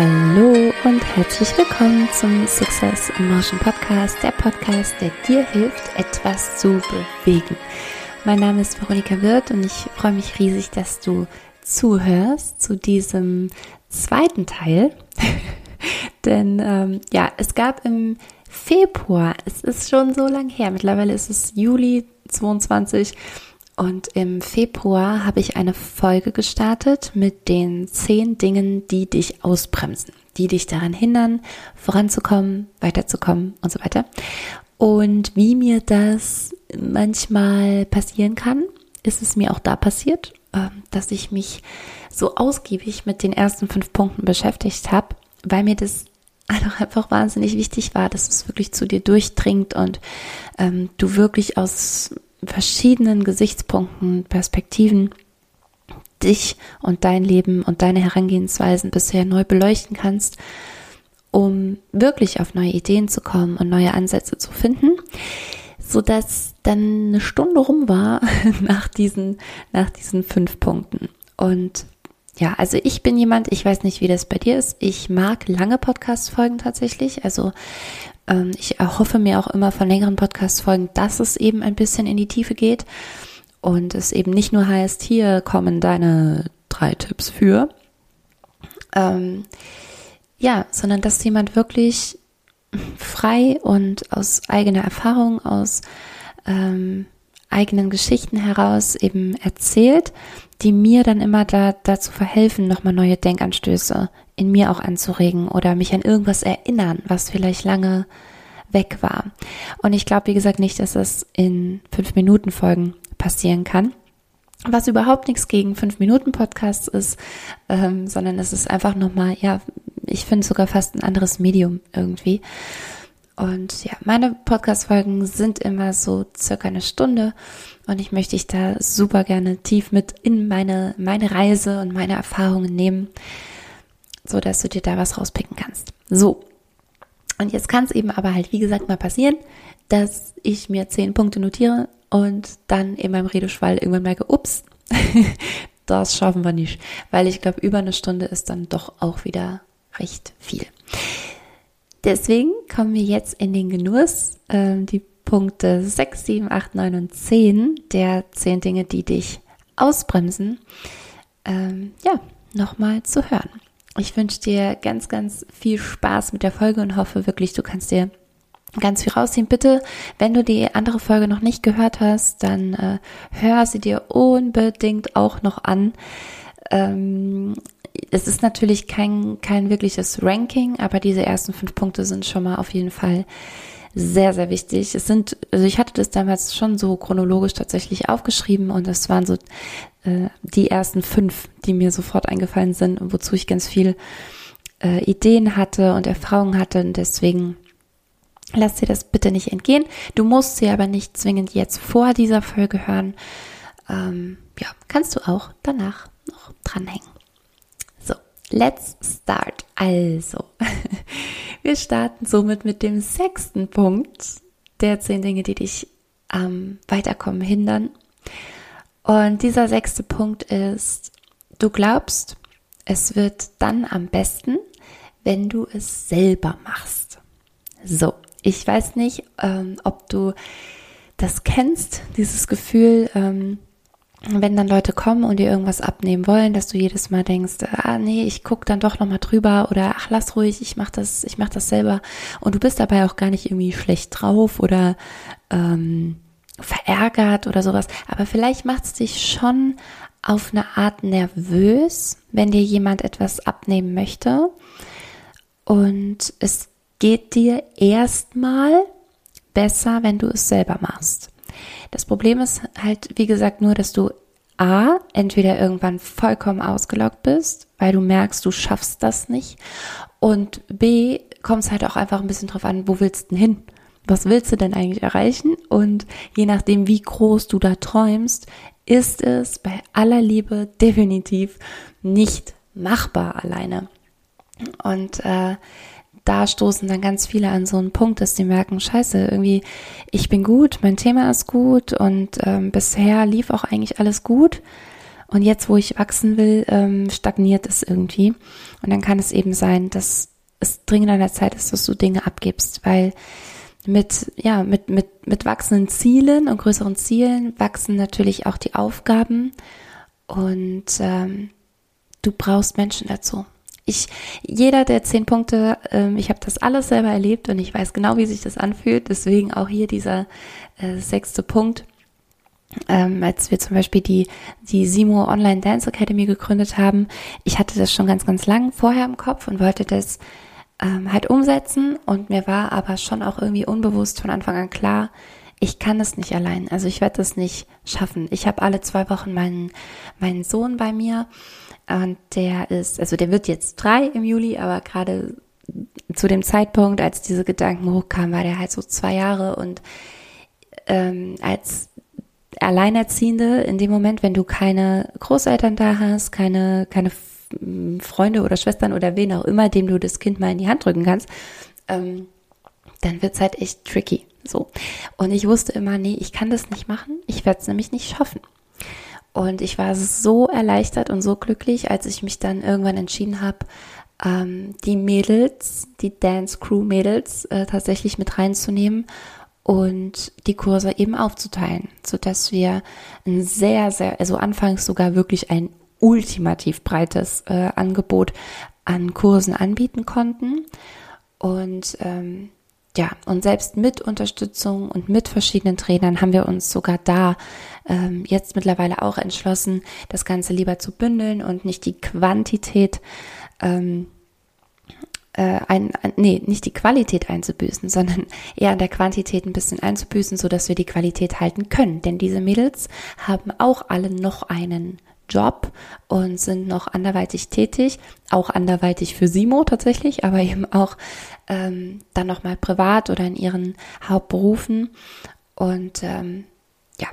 Hallo und herzlich willkommen zum Success in Motion Podcast, der Podcast, der dir hilft, etwas zu bewegen. Mein Name ist Veronika Wirth und ich freue mich riesig, dass du zuhörst zu diesem zweiten Teil. Denn ähm, ja, es gab im Februar, es ist schon so lang her, mittlerweile ist es Juli 22 und im Februar habe ich eine Folge gestartet mit den zehn Dingen, die dich ausbremsen, die dich daran hindern, voranzukommen, weiterzukommen und so weiter. Und wie mir das manchmal passieren kann, ist es mir auch da passiert, ähm, dass ich mich so ausgiebig mit den ersten fünf Punkten beschäftigt habe, weil mir das einfach wahnsinnig wichtig war, dass es wirklich zu dir durchdringt und ähm, du wirklich aus verschiedenen Gesichtspunkten, Perspektiven dich und dein Leben und deine Herangehensweisen bisher neu beleuchten kannst, um wirklich auf neue Ideen zu kommen und neue Ansätze zu finden, so dass dann eine Stunde rum war nach diesen, nach diesen fünf Punkten. Und ja, also ich bin jemand, ich weiß nicht, wie das bei dir ist. Ich mag lange Podcast-Folgen tatsächlich. Also ähm, ich erhoffe mir auch immer von längeren Podcast-Folgen, dass es eben ein bisschen in die Tiefe geht und es eben nicht nur heißt, hier kommen deine drei Tipps für. Ähm, ja, sondern dass jemand wirklich frei und aus eigener Erfahrung, aus ähm, eigenen Geschichten heraus eben erzählt, die mir dann immer da, dazu verhelfen, nochmal neue Denkanstöße in mir auch anzuregen oder mich an irgendwas erinnern, was vielleicht lange weg war. Und ich glaube, wie gesagt, nicht, dass das in fünf Minuten Folgen passieren kann. Was überhaupt nichts gegen fünf Minuten Podcasts ist, ähm, sondern es ist einfach nochmal, ja, ich finde sogar fast ein anderes Medium irgendwie. Und ja, meine Podcast-Folgen sind immer so circa eine Stunde und ich möchte dich da super gerne tief mit in meine, meine Reise und meine Erfahrungen nehmen, so dass du dir da was rauspicken kannst. So. Und jetzt kann es eben aber halt, wie gesagt, mal passieren, dass ich mir zehn Punkte notiere und dann in meinem Redeschwall irgendwann merke, ups, das schaffen wir nicht, weil ich glaube, über eine Stunde ist dann doch auch wieder recht viel. Deswegen kommen wir jetzt in den Genuss, äh, die Punkte 6, 7, 8, 9 und 10 der 10 Dinge, die dich ausbremsen, ähm, ja, nochmal zu hören. Ich wünsche dir ganz, ganz viel Spaß mit der Folge und hoffe wirklich, du kannst dir ganz viel rausziehen. Bitte, wenn du die andere Folge noch nicht gehört hast, dann äh, hör sie dir unbedingt auch noch an. Ähm, es ist natürlich kein, kein wirkliches Ranking, aber diese ersten fünf Punkte sind schon mal auf jeden Fall sehr, sehr wichtig. Es sind, also ich hatte das damals schon so chronologisch tatsächlich aufgeschrieben und es waren so äh, die ersten fünf, die mir sofort eingefallen sind und wozu ich ganz viel äh, Ideen hatte und Erfahrungen hatte und deswegen lass dir das bitte nicht entgehen. Du musst sie aber nicht zwingend jetzt vor dieser Folge hören. Ähm, ja, kannst du auch danach noch dranhängen. Let's start. Also, wir starten somit mit dem sechsten Punkt der zehn Dinge, die dich am ähm, Weiterkommen hindern. Und dieser sechste Punkt ist, du glaubst, es wird dann am besten, wenn du es selber machst. So, ich weiß nicht, ähm, ob du das kennst, dieses Gefühl, ähm, wenn dann Leute kommen und dir irgendwas abnehmen wollen, dass du jedes Mal denkst, ah nee, ich guck dann doch noch mal drüber oder ach lass ruhig, ich mach das, ich mach das selber. Und du bist dabei auch gar nicht irgendwie schlecht drauf oder ähm, verärgert oder sowas, aber vielleicht macht es dich schon auf eine Art nervös, wenn dir jemand etwas abnehmen möchte. Und es geht dir erstmal besser, wenn du es selber machst. Das Problem ist halt, wie gesagt, nur, dass du A, entweder irgendwann vollkommen ausgelockt bist, weil du merkst, du schaffst das nicht. Und B, kommt es halt auch einfach ein bisschen drauf an, wo willst du denn hin? Was willst du denn eigentlich erreichen? Und je nachdem, wie groß du da träumst, ist es bei aller Liebe definitiv nicht machbar alleine. Und äh, da stoßen dann ganz viele an so einen Punkt, dass die merken, scheiße, irgendwie, ich bin gut, mein Thema ist gut und ähm, bisher lief auch eigentlich alles gut. Und jetzt, wo ich wachsen will, ähm, stagniert es irgendwie. Und dann kann es eben sein, dass es dringend an der Zeit ist, dass du Dinge abgibst, weil mit, ja, mit, mit, mit wachsenden Zielen und größeren Zielen wachsen natürlich auch die Aufgaben und ähm, du brauchst Menschen dazu. Ich, jeder der zehn Punkte, ähm, ich habe das alles selber erlebt und ich weiß genau, wie sich das anfühlt. Deswegen auch hier dieser äh, sechste Punkt. Ähm, als wir zum Beispiel die, die Simo Online Dance Academy gegründet haben, ich hatte das schon ganz, ganz lang vorher im Kopf und wollte das ähm, halt umsetzen und mir war aber schon auch irgendwie unbewusst von Anfang an klar, ich kann es nicht allein. Also ich werde das nicht schaffen. Ich habe alle zwei Wochen meinen, meinen Sohn bei mir und der ist, also der wird jetzt drei im Juli, aber gerade zu dem Zeitpunkt, als diese Gedanken hochkamen, war der halt so zwei Jahre und ähm, als Alleinerziehende in dem Moment, wenn du keine Großeltern da hast, keine, keine Freunde oder Schwestern oder wen auch immer, dem du das Kind mal in die Hand drücken kannst, ähm, dann wird's halt echt tricky. So. Und ich wusste immer, nee, ich kann das nicht machen. Ich werde es nämlich nicht schaffen. Und ich war so erleichtert und so glücklich, als ich mich dann irgendwann entschieden habe, ähm, die Mädels, die Dance Crew Mädels äh, tatsächlich mit reinzunehmen und die Kurse eben aufzuteilen, so dass wir ein sehr, sehr, also anfangs sogar wirklich ein ultimativ breites äh, Angebot an Kursen anbieten konnten. Und ähm, ja, und selbst mit Unterstützung und mit verschiedenen Trainern haben wir uns sogar da ähm, jetzt mittlerweile auch entschlossen, das Ganze lieber zu bündeln und nicht die Quantität ähm, äh, ein, ein, nee, nicht die Qualität einzubüßen, sondern eher an der Quantität ein bisschen einzubüßen, so dass wir die Qualität halten können. Denn diese Mädels haben auch alle noch einen Job und sind noch anderweitig tätig, auch anderweitig für Simo tatsächlich, aber eben auch ähm, dann nochmal privat oder in ihren Hauptberufen. Und ähm, ja,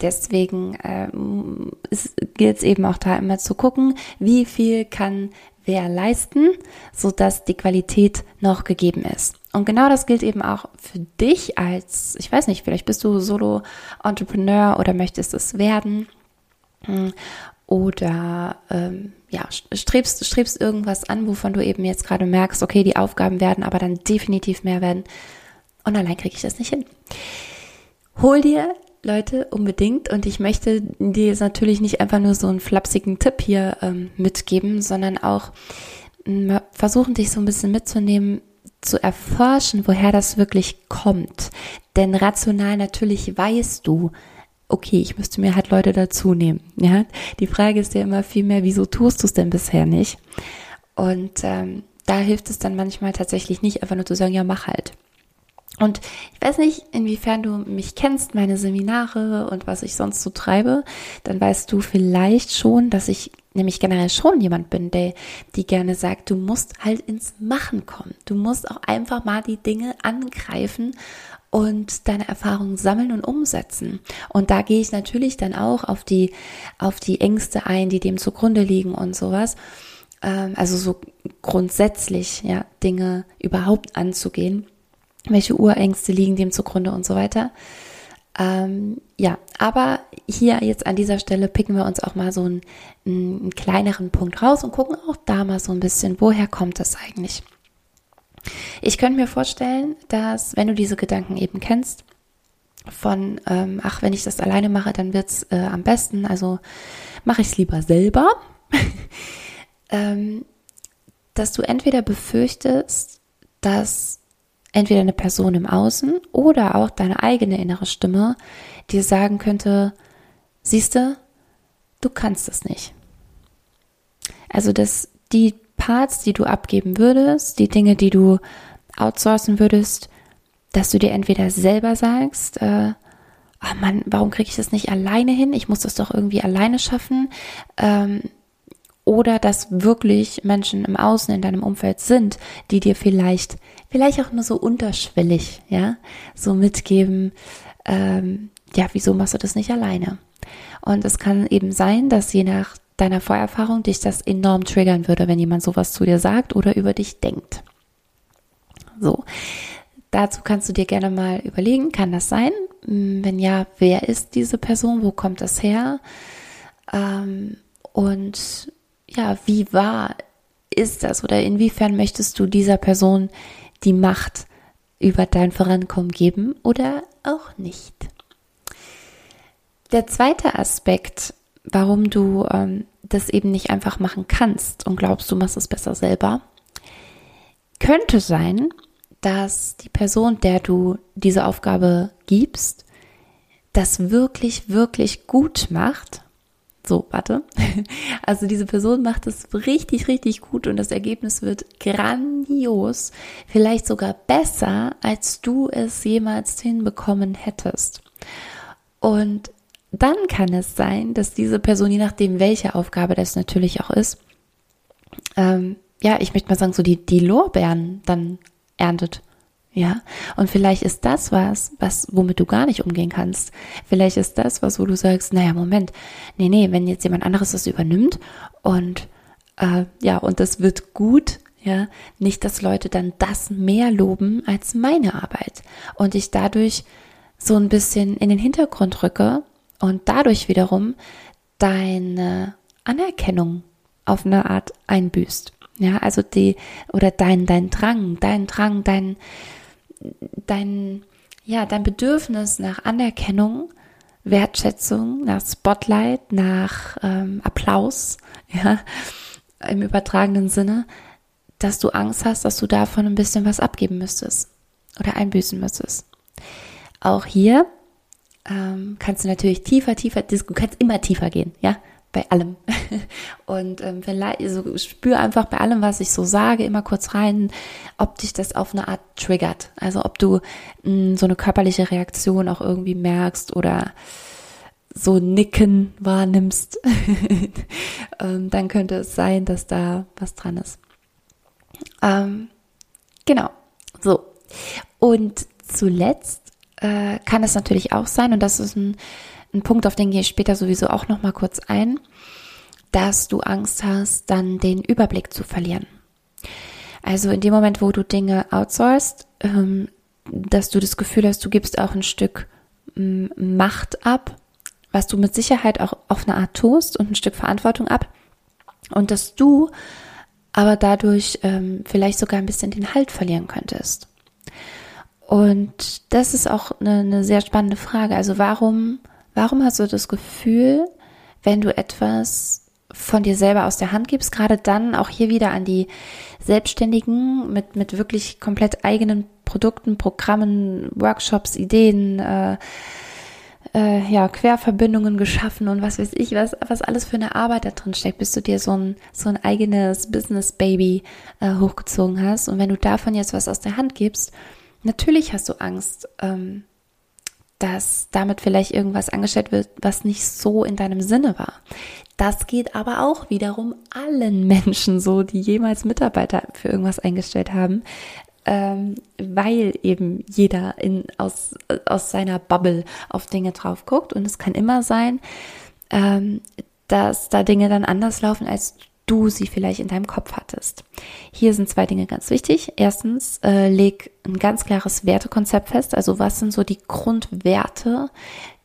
deswegen ähm, gilt es eben auch da immer zu gucken, wie viel kann wer leisten, so dass die Qualität noch gegeben ist. Und genau das gilt eben auch für dich als, ich weiß nicht, vielleicht bist du Solo-Entrepreneur oder möchtest es werden. Oder ähm, ja, strebst, strebst irgendwas an, wovon du eben jetzt gerade merkst, okay, die Aufgaben werden aber dann definitiv mehr werden und allein kriege ich das nicht hin. Hol dir Leute unbedingt und ich möchte dir jetzt natürlich nicht einfach nur so einen flapsigen Tipp hier ähm, mitgeben, sondern auch äh, versuchen, dich so ein bisschen mitzunehmen, zu erforschen, woher das wirklich kommt. Denn rational natürlich weißt du, okay, ich müsste mir halt Leute dazu nehmen. Ja, die Frage ist ja immer viel mehr, wieso tust du es denn bisher nicht? Und ähm, da hilft es dann manchmal tatsächlich nicht, einfach nur zu sagen, ja, mach halt. Und ich weiß nicht, inwiefern du mich kennst, meine Seminare und was ich sonst so treibe, dann weißt du vielleicht schon, dass ich nämlich generell schon jemand bin, der die gerne sagt, du musst halt ins Machen kommen. Du musst auch einfach mal die Dinge angreifen und deine Erfahrungen sammeln und umsetzen. Und da gehe ich natürlich dann auch auf die, auf die Ängste ein, die dem zugrunde liegen und sowas. Ähm, also so grundsätzlich, ja, Dinge überhaupt anzugehen. Welche Urängste liegen dem zugrunde und so weiter. Ähm, ja, aber hier jetzt an dieser Stelle picken wir uns auch mal so einen, einen kleineren Punkt raus und gucken auch da mal so ein bisschen, woher kommt das eigentlich? Ich könnte mir vorstellen, dass wenn du diese Gedanken eben kennst, von, ähm, ach, wenn ich das alleine mache, dann wird's äh, am besten, also mache ich es lieber selber, ähm, dass du entweder befürchtest, dass entweder eine Person im Außen oder auch deine eigene innere Stimme dir sagen könnte, siehste, du kannst es nicht. Also, dass die Parts, die du abgeben würdest, die Dinge, die du outsourcen würdest, dass du dir entweder selber sagst, äh, oh Mann, warum kriege ich das nicht alleine hin? Ich muss das doch irgendwie alleine schaffen. Ähm, oder dass wirklich Menschen im Außen in deinem Umfeld sind, die dir vielleicht, vielleicht auch nur so unterschwellig, ja, so mitgeben, ähm, ja, wieso machst du das nicht alleine? Und es kann eben sein, dass je nach deiner Vorerfahrung dich das enorm triggern würde, wenn jemand sowas zu dir sagt oder über dich denkt. So. Dazu kannst du dir gerne mal überlegen, kann das sein? Hm, wenn ja, wer ist diese Person? Wo kommt das her? Ähm, und ja, wie wahr ist das oder inwiefern möchtest du dieser Person die Macht über dein Vorankommen geben oder auch nicht? Der zweite Aspekt, warum du ähm, das eben nicht einfach machen kannst und glaubst, du machst es besser selber, könnte sein, dass die Person, der du diese Aufgabe gibst, das wirklich, wirklich gut macht. So, warte. Also diese Person macht es richtig, richtig gut und das Ergebnis wird grandios, vielleicht sogar besser, als du es jemals hinbekommen hättest. Und dann kann es sein, dass diese Person, je nachdem, welche Aufgabe das natürlich auch ist, ähm, ja, ich möchte mal sagen, so die, die Lorbeeren dann erntet. Ja, und vielleicht ist das was, was, womit du gar nicht umgehen kannst. Vielleicht ist das was, wo du sagst, naja, Moment, nee, nee, wenn jetzt jemand anderes das übernimmt und, äh, ja, und das wird gut, ja, nicht, dass Leute dann das mehr loben als meine Arbeit und ich dadurch so ein bisschen in den Hintergrund rücke und dadurch wiederum deine Anerkennung auf eine Art einbüßt. Ja, also die, oder dein, dein Drang, dein Drang, dein, dein, ja, dein Bedürfnis nach Anerkennung, Wertschätzung, nach Spotlight, nach ähm, Applaus, ja, im übertragenen Sinne, dass du Angst hast, dass du davon ein bisschen was abgeben müsstest oder einbüßen müsstest. Auch hier ähm, kannst du natürlich tiefer, tiefer, du kannst immer tiefer gehen, ja bei allem. Und ähm, vielleicht, also spür einfach bei allem, was ich so sage, immer kurz rein, ob dich das auf eine Art triggert. Also ob du mh, hm, so eine körperliche Reaktion auch irgendwie merkst oder so Nicken wahrnimmst, ähm, dann könnte es sein, dass da was dran ist. Ähm, genau. So. Und zuletzt äh, kann es natürlich auch sein, und das ist ein ein Punkt, auf den gehe ich später sowieso auch noch mal kurz ein, dass du Angst hast, dann den Überblick zu verlieren. Also in dem Moment, wo du Dinge outsourcest, ähm, dass du das Gefühl hast, du gibst auch ein Stück ähm, Macht ab, was du mit Sicherheit auch auf eine Art tust und ein Stück Verantwortung ab. Und dass du aber dadurch ähm, vielleicht sogar ein bisschen den Halt verlieren könntest. Und das ist auch eine, eine sehr spannende Frage. Also warum Warum hast du das Gefühl, wenn du etwas von dir selber aus der Hand gibst, gerade dann auch hier wieder an die Selbstständigen mit, mit wirklich komplett eigenen Produkten, Programmen, Workshops, Ideen, äh, äh, ja, Querverbindungen geschaffen und was weiß ich, was, was alles für eine Arbeit da drin steckt, bis du dir so ein, so ein eigenes Business-Baby äh, hochgezogen hast. Und wenn du davon jetzt was aus der Hand gibst, natürlich hast du Angst, ähm, dass damit vielleicht irgendwas angestellt wird, was nicht so in deinem Sinne war. Das geht aber auch wiederum allen Menschen so, die jemals Mitarbeiter für irgendwas eingestellt haben, ähm, weil eben jeder in, aus, aus seiner Bubble auf Dinge drauf guckt. Und es kann immer sein, ähm, dass da Dinge dann anders laufen, als du sie vielleicht in deinem Kopf hattest. Hier sind zwei Dinge ganz wichtig. Erstens, äh, leg ein ganz klares Wertekonzept fest. Also was sind so die Grundwerte,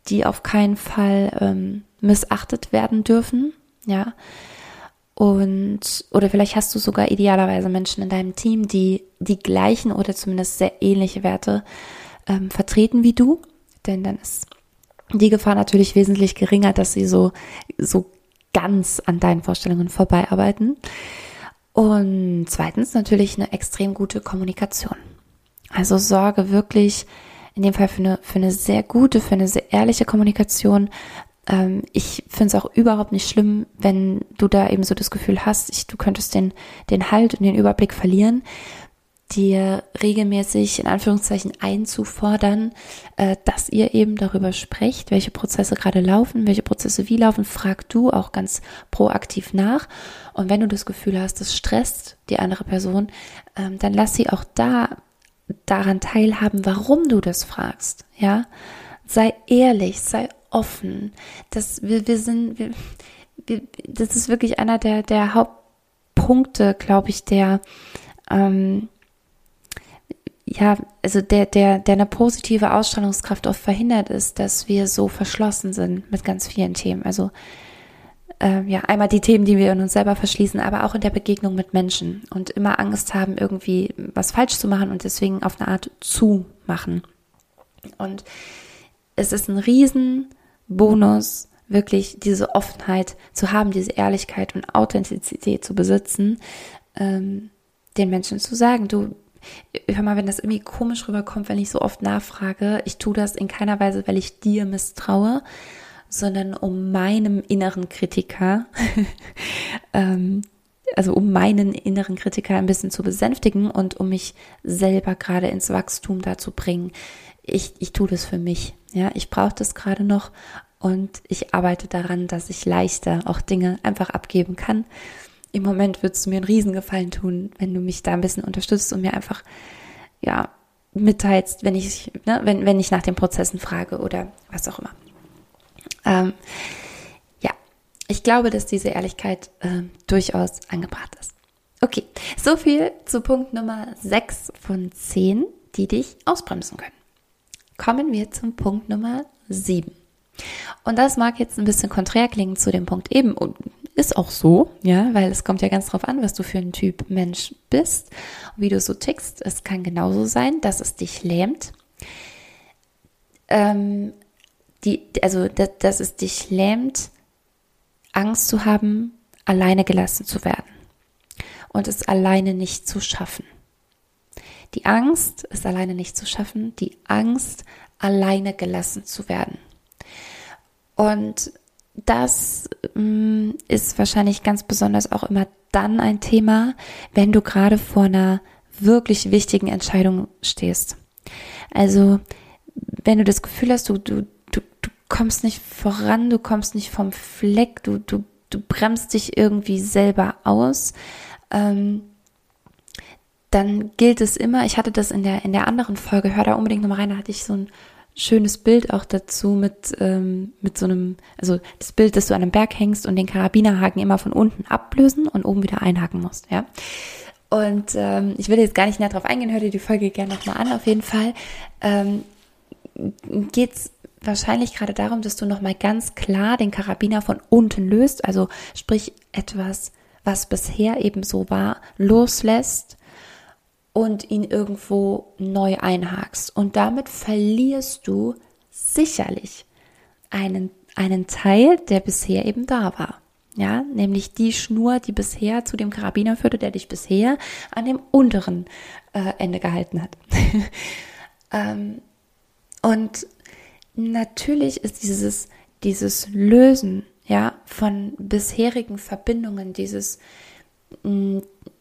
die auf keinen Fall ähm, missachtet werden dürfen, ja. Und, oder vielleicht hast du sogar idealerweise Menschen in deinem Team, die die gleichen oder zumindest sehr ähnliche Werte ähm, vertreten wie du. Denn dann ist die Gefahr natürlich wesentlich geringer, dass sie so, so ganz an deinen Vorstellungen vorbeiarbeiten. Und zweitens natürlich eine extrem gute Kommunikation. Also sorge wirklich in dem Fall für eine, für eine sehr gute, für eine sehr ehrliche Kommunikation. Ähm, ich finde es auch überhaupt nicht schlimm, wenn du da eben so das Gefühl hast, ich, du könntest den, den Halt und den Überblick verlieren dir regelmäßig in Anführungszeichen einzufordern, äh, dass ihr eben darüber sprecht, welche Prozesse gerade laufen, welche Prozesse wie laufen, frag du auch ganz proaktiv nach. Und wenn du das Gefühl hast, das stresst die andere Person, ähm, dann lass sie auch da daran teilhaben, warum du das fragst. Ja, sei ehrlich, sei offen. Das wir, wir sind, wir, wir, das ist wirklich einer der der Hauptpunkte, glaube ich, der ähm, ja, also der, der, der eine positive Ausstrahlungskraft oft verhindert ist, dass wir so verschlossen sind mit ganz vielen Themen. Also äh, ja, einmal die Themen, die wir in uns selber verschließen, aber auch in der Begegnung mit Menschen und immer Angst haben, irgendwie was falsch zu machen und deswegen auf eine Art zu machen. Und es ist ein Riesenbonus, wirklich diese Offenheit zu haben, diese Ehrlichkeit und Authentizität zu besitzen, ähm, den Menschen zu sagen, du, hör mal, wenn das irgendwie komisch rüberkommt, wenn ich so oft nachfrage, ich tue das in keiner Weise, weil ich dir misstraue, sondern um meinem inneren Kritiker, ähm, also um meinen inneren Kritiker ein bisschen zu besänftigen und um mich selber gerade ins Wachstum dazu bringen. Ich, ich tue das für mich. Ja, ich brauche das gerade noch und ich arbeite daran, dass ich leichter auch Dinge einfach abgeben kann. Im Moment würdest du mir einen Riesengefallen tun, wenn du mich da ein bisschen unterstützt und mir einfach, ja, mitteilst, wenn ich, ne, wenn, wenn ich nach den Prozessen frage oder was auch immer. Ähm, ja, ich glaube, dass diese Ehrlichkeit äh, durchaus angebracht ist. Okay, so viel zu Punkt Nummer 6 von 10, die dich ausbremsen können. Kommen wir zum Punkt Nummer 7. Und das mag jetzt ein bisschen konträr klingen zu dem Punkt eben ist auch so, ja, weil es kommt ja ganz drauf an, was du für ein Typ Mensch bist, wie du so tickst. Es kann genauso sein, dass es dich lähmt. Ähm, die, also dass, dass es dich lähmt, Angst zu haben, alleine gelassen zu werden und es alleine nicht zu schaffen. Die Angst, es alleine nicht zu schaffen, die Angst, alleine gelassen zu werden. Und das mh, mm, ist wahrscheinlich ganz besonders auch immer dann ein Thema, wenn du gerade vor einer wirklich wichtigen Entscheidung stehst. Also, wenn du das Gefühl hast, du, du, kommst nicht voran, du kommst nicht vom Fleck, du, du, du bremst dich irgendwie selber aus, ähm, dann gilt es immer, ich hatte das in der, in der anderen Folge, hör da unbedingt nochmal rein, da hatte ich so ein schönes Bild auch dazu mit, ähm, mit so einem, also das Bild, dass du an einem Berg hängst und den Karabinerhaken immer von unten ablösen und oben wieder einhaken musst, ja. Und ähm, ich will jetzt gar nicht näher drauf eingehen, hör dir die Folge gerne nochmal an, auf jeden Fall. Ähm, geht's wahrscheinlich gerade darum, dass du nochmal ganz klar den Karabiner von unten löst, also sprich etwas, was bisher eben so war, loslässt und ihn irgendwo neu einhakst. Und damit verlierst du sicherlich einen, einen Teil, der bisher eben da war. Ja, nämlich die Schnur, die bisher zu dem Karabiner führte, der dich bisher an dem unteren äh, Ende gehalten hat. ähm, und natürlich ist dieses, dieses Lösen, ja, von bisherigen Verbindungen, dieses,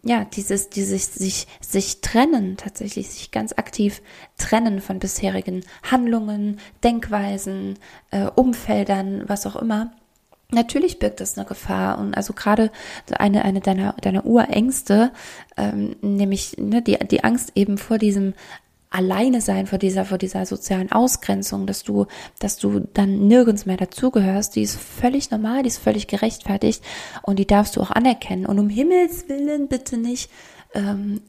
ja, dieses, dieses sich, sich trennen, tatsächlich sich ganz aktiv trennen von bisherigen Handlungen, Denkweisen, äh, Umfeldern, was auch immer. Natürlich birgt das eine Gefahr und also gerade eine eine deiner deiner Urängste, ähm, nämlich ne, die die Angst eben vor diesem alleine sein vor dieser, vor dieser sozialen Ausgrenzung, dass du, dass du dann nirgends mehr dazugehörst, die ist völlig normal, die ist völlig gerechtfertigt und die darfst du auch anerkennen. Und um Himmels Willen bitte nicht ähm,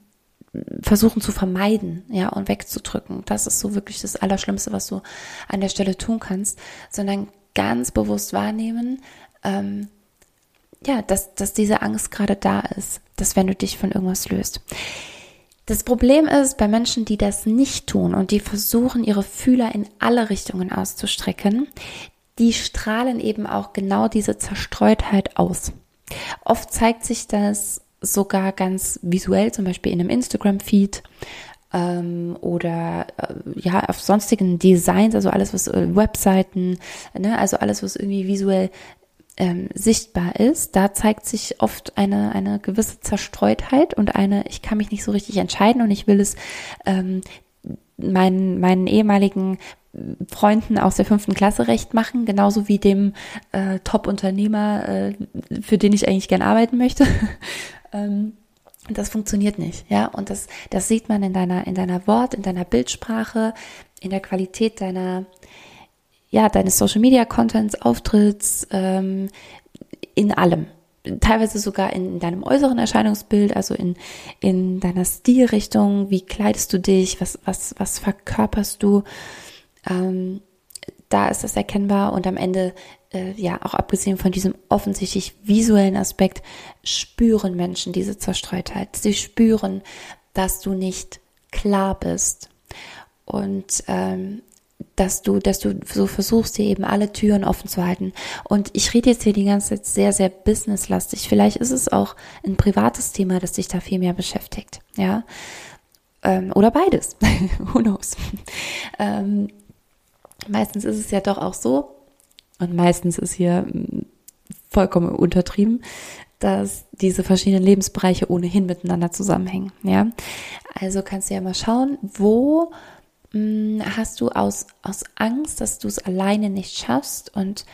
versuchen zu vermeiden, ja, und wegzudrücken. Das ist so wirklich das Allerschlimmste, was du an der Stelle tun kannst, sondern ganz bewusst wahrnehmen, ähm, ja, dass, dass diese Angst gerade da ist, dass wenn du dich von irgendwas löst. Das Problem ist bei Menschen, die das nicht tun und die versuchen, ihre Fühler in alle Richtungen auszustrecken, die strahlen eben auch genau diese Zerstreutheit aus. Oft zeigt sich das sogar ganz visuell, zum Beispiel in einem Instagram-Feed ähm, oder äh, ja auf sonstigen Designs, also alles was äh, Webseiten, ne, also alles was irgendwie visuell ähm, sichtbar ist, da zeigt sich oft eine, eine gewisse Zerstreutheit und eine, ich kann mich nicht so richtig entscheiden und ich will es ähm, meinen, meinen ehemaligen Freunden aus der fünften Klasse recht machen, genauso wie dem äh, Top-Unternehmer, äh, für den ich eigentlich gern arbeiten möchte. ähm, das funktioniert nicht, ja. Und das, das sieht man in deiner, in deiner Wort, in deiner Bildsprache, in der Qualität deiner, ja, deines Social Media Contents, Auftritts, ähm, in allem. Teilweise sogar in deinem äußeren Erscheinungsbild, also in, in deiner Stilrichtung, wie kleidest du dich, was, was, was verkörperst du, ähm, da ist das erkennbar und am Ende äh, ja, auch abgesehen von diesem offensichtlich visuellen Aspekt, spüren Menschen diese Zerstreutheit. Sie spüren, dass du nicht klar bist und ähm, dass du, dass du so versuchst, dir eben alle Türen offen zu halten. Und ich rede jetzt hier die ganze Zeit sehr, sehr businesslastig. Vielleicht ist es auch ein privates Thema, das dich da viel mehr beschäftigt, ja. Ähm, oder beides. Who knows? Ähm, meistens ist es ja doch auch so, und meistens ist hier hm, vollkommen untertrieben, dass diese verschiedenen Lebensbereiche ohnehin miteinander zusammenhängen. Ja, also kannst du ja mal schauen, wo hast du aus, aus Angst, dass du es alleine nicht schaffst und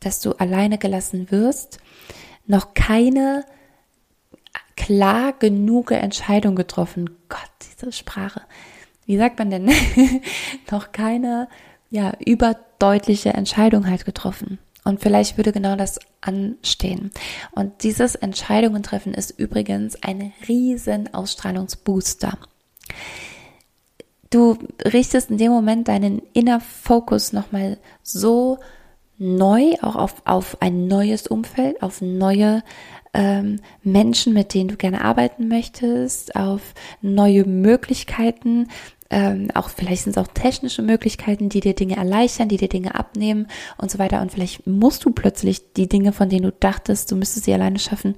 dass du alleine gelassen wirst, noch keine klar genug Entscheidung getroffen. Gott, diese Sprache. Wie sagt man denn? noch keine ja, überdeutliche Entscheidung halt getroffen. Und vielleicht würde genau das anstehen. Und dieses Entscheidungen treffen ist übrigens ein riesen Ausstrahlungsbooster. Du richtest in dem Moment deinen Inner Focus nochmal so neu, auch auf, auf ein neues Umfeld, auf neue ähm, Menschen, mit denen du gerne arbeiten möchtest, auf neue Möglichkeiten, ähm, auch vielleicht sind es auch technische Möglichkeiten, die dir Dinge erleichtern, die dir Dinge abnehmen und so weiter. Und vielleicht musst du plötzlich die Dinge, von denen du dachtest, du müsstest sie alleine schaffen,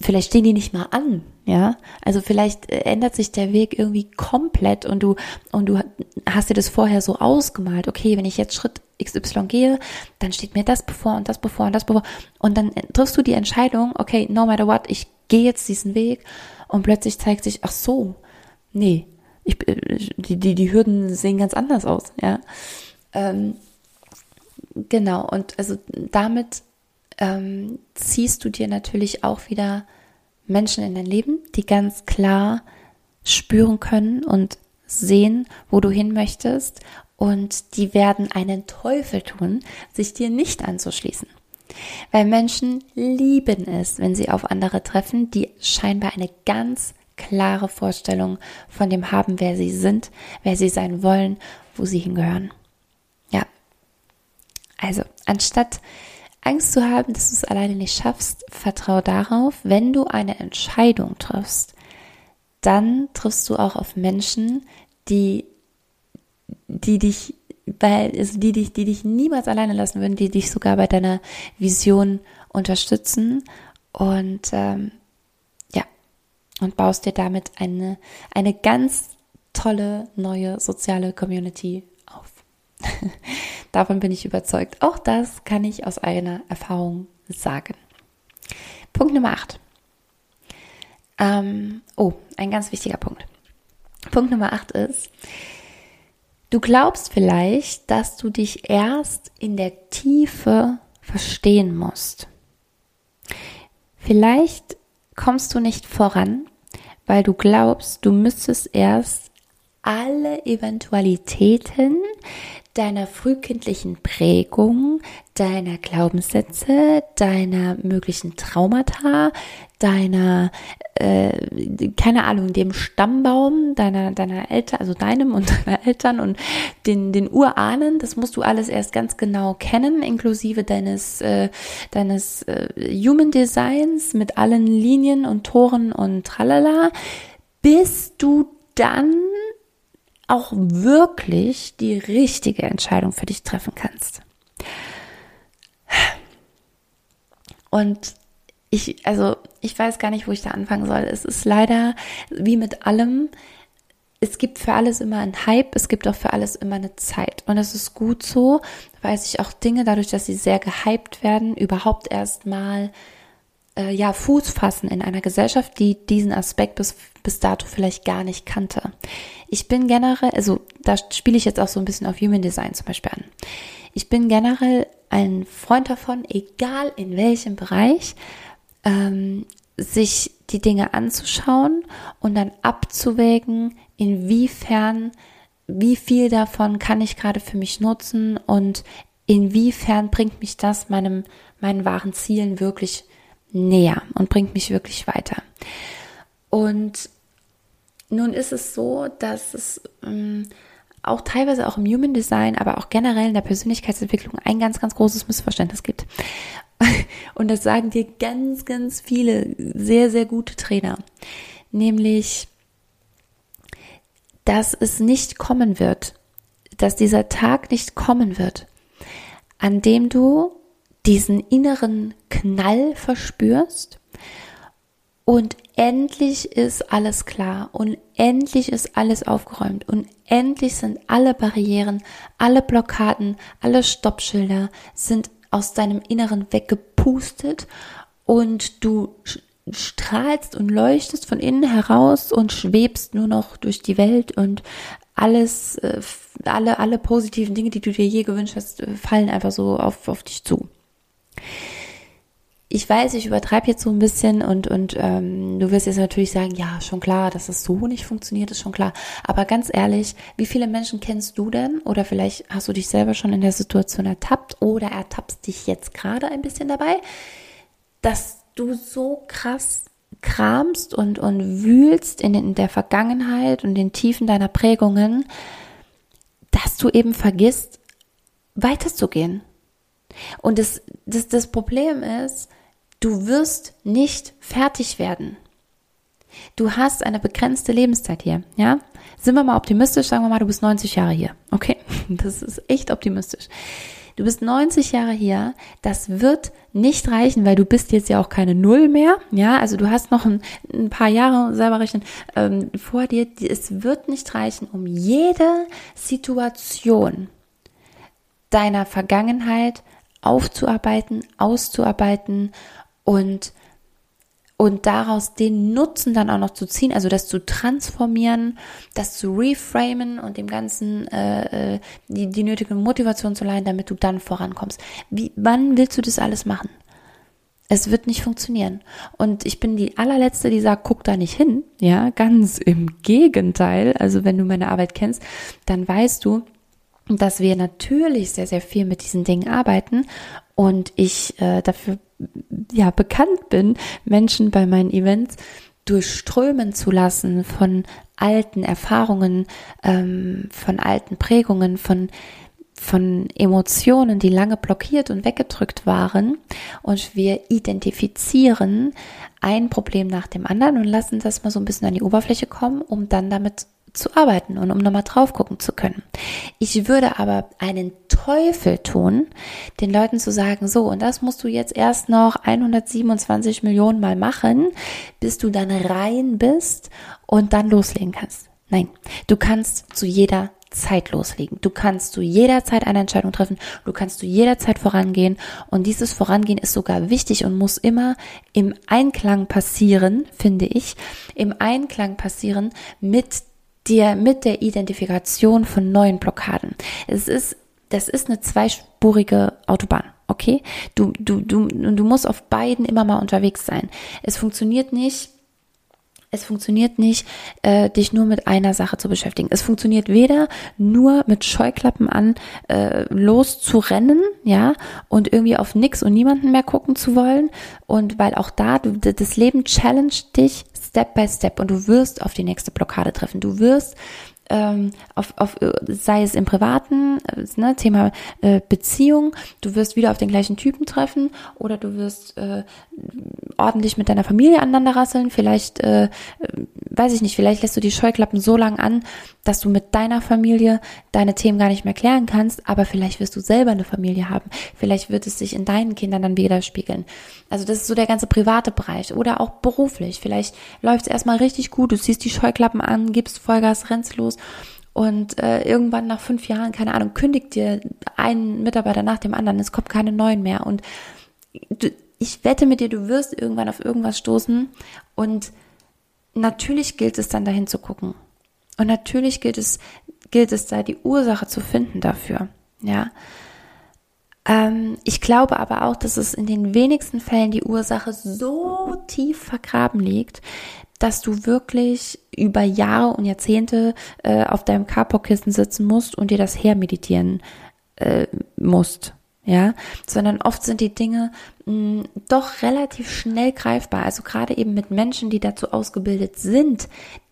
vielleicht stehen die nicht mal an, ja. Also vielleicht äh, ändert sich der Weg irgendwie komplett und du und du hast dir das vorher so ausgemalt. Okay, wenn ich jetzt Schritt XY gehe, dann steht mir das bevor und das bevor und das bevor und dann triffst du die Entscheidung. Okay, no matter what, ich gehe jetzt diesen Weg und plötzlich zeigt sich, ach so, nee, ich, die, die, die Hürden sehen ganz anders aus, ja. Ähm, genau, und also damit ähm, ziehst du dir natürlich auch wieder Menschen in dein Leben, die ganz klar spüren können und sehen, wo du hin möchtest und die werden einen Teufel tun, sich dir nicht anzuschließen. Weil Menschen lieben es, wenn sie auf andere treffen, die scheinbar eine ganz klare Vorstellung von dem haben, wer sie sind, wer sie sein wollen, wo sie hingehören. Ja. Also, anstatt Angst zu haben, dass du es alleine nicht schaffst, vertraue darauf, wenn du eine Entscheidung triffst, dann triffst du auch auf Menschen, die, die dich, weil, also die dich, die dich niemals alleine lassen würden, die dich sogar bei deiner Vision unterstützen und ähm, und baust dir damit eine, eine ganz tolle neue soziale Community. Davon bin ich überzeugt. Auch das kann ich aus eigener Erfahrung sagen. Punkt Nummer 8. Ähm, oh, ein ganz wichtiger Punkt. Punkt Nummer 8 ist, du glaubst vielleicht, dass du dich erst in der Tiefe verstehen musst. Vielleicht kommst du nicht voran, weil du glaubst, du müsstest erst alle Eventualitäten deiner frühkindlichen Prägung, deiner Glaubenssätze, deiner möglichen Traumata, deiner, äh, keine Ahnung, dem Stammbaum deiner, deiner Eltern, also deinem und deiner Eltern und den, den Urahnen, das musst du alles erst ganz genau kennen, inklusive deines, äh, deines äh, Human Designs mit allen Linien und Toren und tralala, bis du dann auch wirklich die richtige Entscheidung für dich treffen kannst. Und ich, also ich weiß gar nicht, wo ich da anfangen soll. Es ist leider wie mit allem, es gibt für alles immer einen Hype, es gibt auch für alles immer eine Zeit. Und es ist gut so, weil sich auch Dinge, dadurch, dass sie sehr gehypt werden, überhaupt erstmal äh, ja, Fuß fassen in einer Gesellschaft, die diesen Aspekt bis, bis dato vielleicht gar nicht kannte. Ich bin generell, also da spiele ich jetzt auch so ein bisschen auf Human Design zum Beispiel an. Ich bin generell ein Freund davon, egal in welchem Bereich, ähm, sich die Dinge anzuschauen und dann abzuwägen, inwiefern, wie viel davon kann ich gerade für mich nutzen und inwiefern bringt mich das meinem, meinen wahren Zielen wirklich näher und bringt mich wirklich weiter. Und nun ist es so, dass es ähm, auch teilweise auch im Human Design, aber auch generell in der Persönlichkeitsentwicklung ein ganz, ganz großes Missverständnis gibt. Und das sagen dir ganz, ganz viele sehr, sehr gute Trainer. Nämlich, dass es nicht kommen wird, dass dieser Tag nicht kommen wird, an dem du diesen inneren Knall verspürst und endlich ist alles klar. Und endlich ist alles aufgeräumt. Und endlich sind alle Barrieren, alle Blockaden, alle Stoppschilder sind aus deinem Inneren weggepustet. Und du strahlst und leuchtest von innen heraus und schwebst nur noch durch die Welt. Und alles, äh, alle, alle positiven Dinge, die du dir je gewünscht hast, äh, fallen einfach so auf, auf dich zu. Ich weiß, ich übertreibe jetzt so ein bisschen und, und ähm, du wirst jetzt natürlich sagen, ja, schon klar, dass es so nicht funktioniert, ist schon klar. Aber ganz ehrlich, wie viele Menschen kennst du denn? Oder vielleicht hast du dich selber schon in der Situation ertappt oder ertappst dich jetzt gerade ein bisschen dabei, dass du so krass kramst und, und wühlst in, in der Vergangenheit und den Tiefen deiner Prägungen, dass du eben vergisst, weiterzugehen. Und das, das, das Problem ist, du wirst nicht fertig werden. Du hast eine begrenzte Lebenszeit hier, ja? Sind wir mal optimistisch, sagen wir mal, du bist 90 Jahre hier. Okay, das ist echt optimistisch. Du bist 90 Jahre hier, das wird nicht reichen, weil du bist jetzt ja auch keine Null mehr, ja, also du hast noch ein, ein paar Jahre selber rechnen ähm, vor dir. Es wird nicht reichen, um jede Situation deiner Vergangenheit aufzuarbeiten, auszuarbeiten und und daraus den Nutzen dann auch noch zu ziehen, also das zu transformieren, das zu reframen und dem Ganzen äh, äh, die, die nötige Motivation zu leihen, damit du dann vorankommst. Wie, wann willst du das alles machen? Es wird nicht funktionieren. Und ich bin die allerletzte, die sagt, guck da nicht hin. Ja, ganz im Gegenteil. Also wenn du meine Arbeit kennst, dann weißt du, dass wir natürlich sehr, sehr viel mit diesen Dingen arbeiten und ich äh, dafür ja bekannt bin, Menschen bei meinen Events durchströmen zu lassen von alten Erfahrungen, ähm, von alten Prägungen, von von Emotionen, die lange blockiert und weggedrückt waren. Und wir identifizieren ein Problem nach dem anderen und lassen das mal so ein bisschen an die Oberfläche kommen, um dann damit zu arbeiten und um nochmal drauf gucken zu können. Ich würde aber einen Teufel tun, den Leuten zu sagen, so, und das musst du jetzt erst noch 127 Millionen Mal machen, bis du dann rein bist und dann loslegen kannst. Nein, du kannst zu jeder Zeit loslegen. Du kannst zu jeder Zeit eine Entscheidung treffen. Du kannst zu jeder Zeit vorangehen. Und dieses Vorangehen ist sogar wichtig und muss immer im Einklang passieren, finde ich, im Einklang passieren mit dir mit der Identifikation von neuen Blockaden. Es ist, das ist eine zweispurige Autobahn. Okay? Du, du, du, du musst auf beiden immer mal unterwegs sein. Es funktioniert nicht, es funktioniert nicht, äh, dich nur mit einer Sache zu beschäftigen. Es funktioniert weder nur mit Scheuklappen an äh, loszurennen, ja, und irgendwie auf nix und niemanden mehr gucken zu wollen. Und weil auch da, du, das Leben challenged dich Step by Step und du wirst auf die nächste Blockade treffen. Du wirst ähm, auf, auf, sei es im privaten, äh, ne, Thema äh, Beziehung, du wirst wieder auf den gleichen Typen treffen oder du wirst äh, ordentlich mit deiner Familie aneinander rasseln, vielleicht, äh, weiß ich nicht, vielleicht lässt du die Scheuklappen so lang an, dass du mit deiner Familie deine Themen gar nicht mehr klären kannst, aber vielleicht wirst du selber eine Familie haben, vielleicht wird es sich in deinen Kindern dann widerspiegeln. Also das ist so der ganze private Bereich oder auch beruflich, vielleicht läuft es erstmal richtig gut, du ziehst die Scheuklappen an, gibst Vollgas, rennst los und äh, irgendwann nach fünf Jahren, keine Ahnung, kündigt dir ein Mitarbeiter nach dem anderen, es kommt keine neuen mehr und du, ich wette mit dir, du wirst irgendwann auf irgendwas stoßen und natürlich gilt es dann dahin zu gucken. Und natürlich gilt es, gilt es da die Ursache zu finden dafür. Ja. Ähm, ich glaube aber auch, dass es in den wenigsten Fällen die Ursache so tief vergraben liegt, dass du wirklich über Jahre und Jahrzehnte äh, auf deinem Carport-Kissen sitzen musst und dir das hermeditieren äh, musst ja, sondern oft sind die Dinge mh, hm, doch relativ schnell greifbar. Also gerade eben mit Menschen, die dazu ausgebildet sind,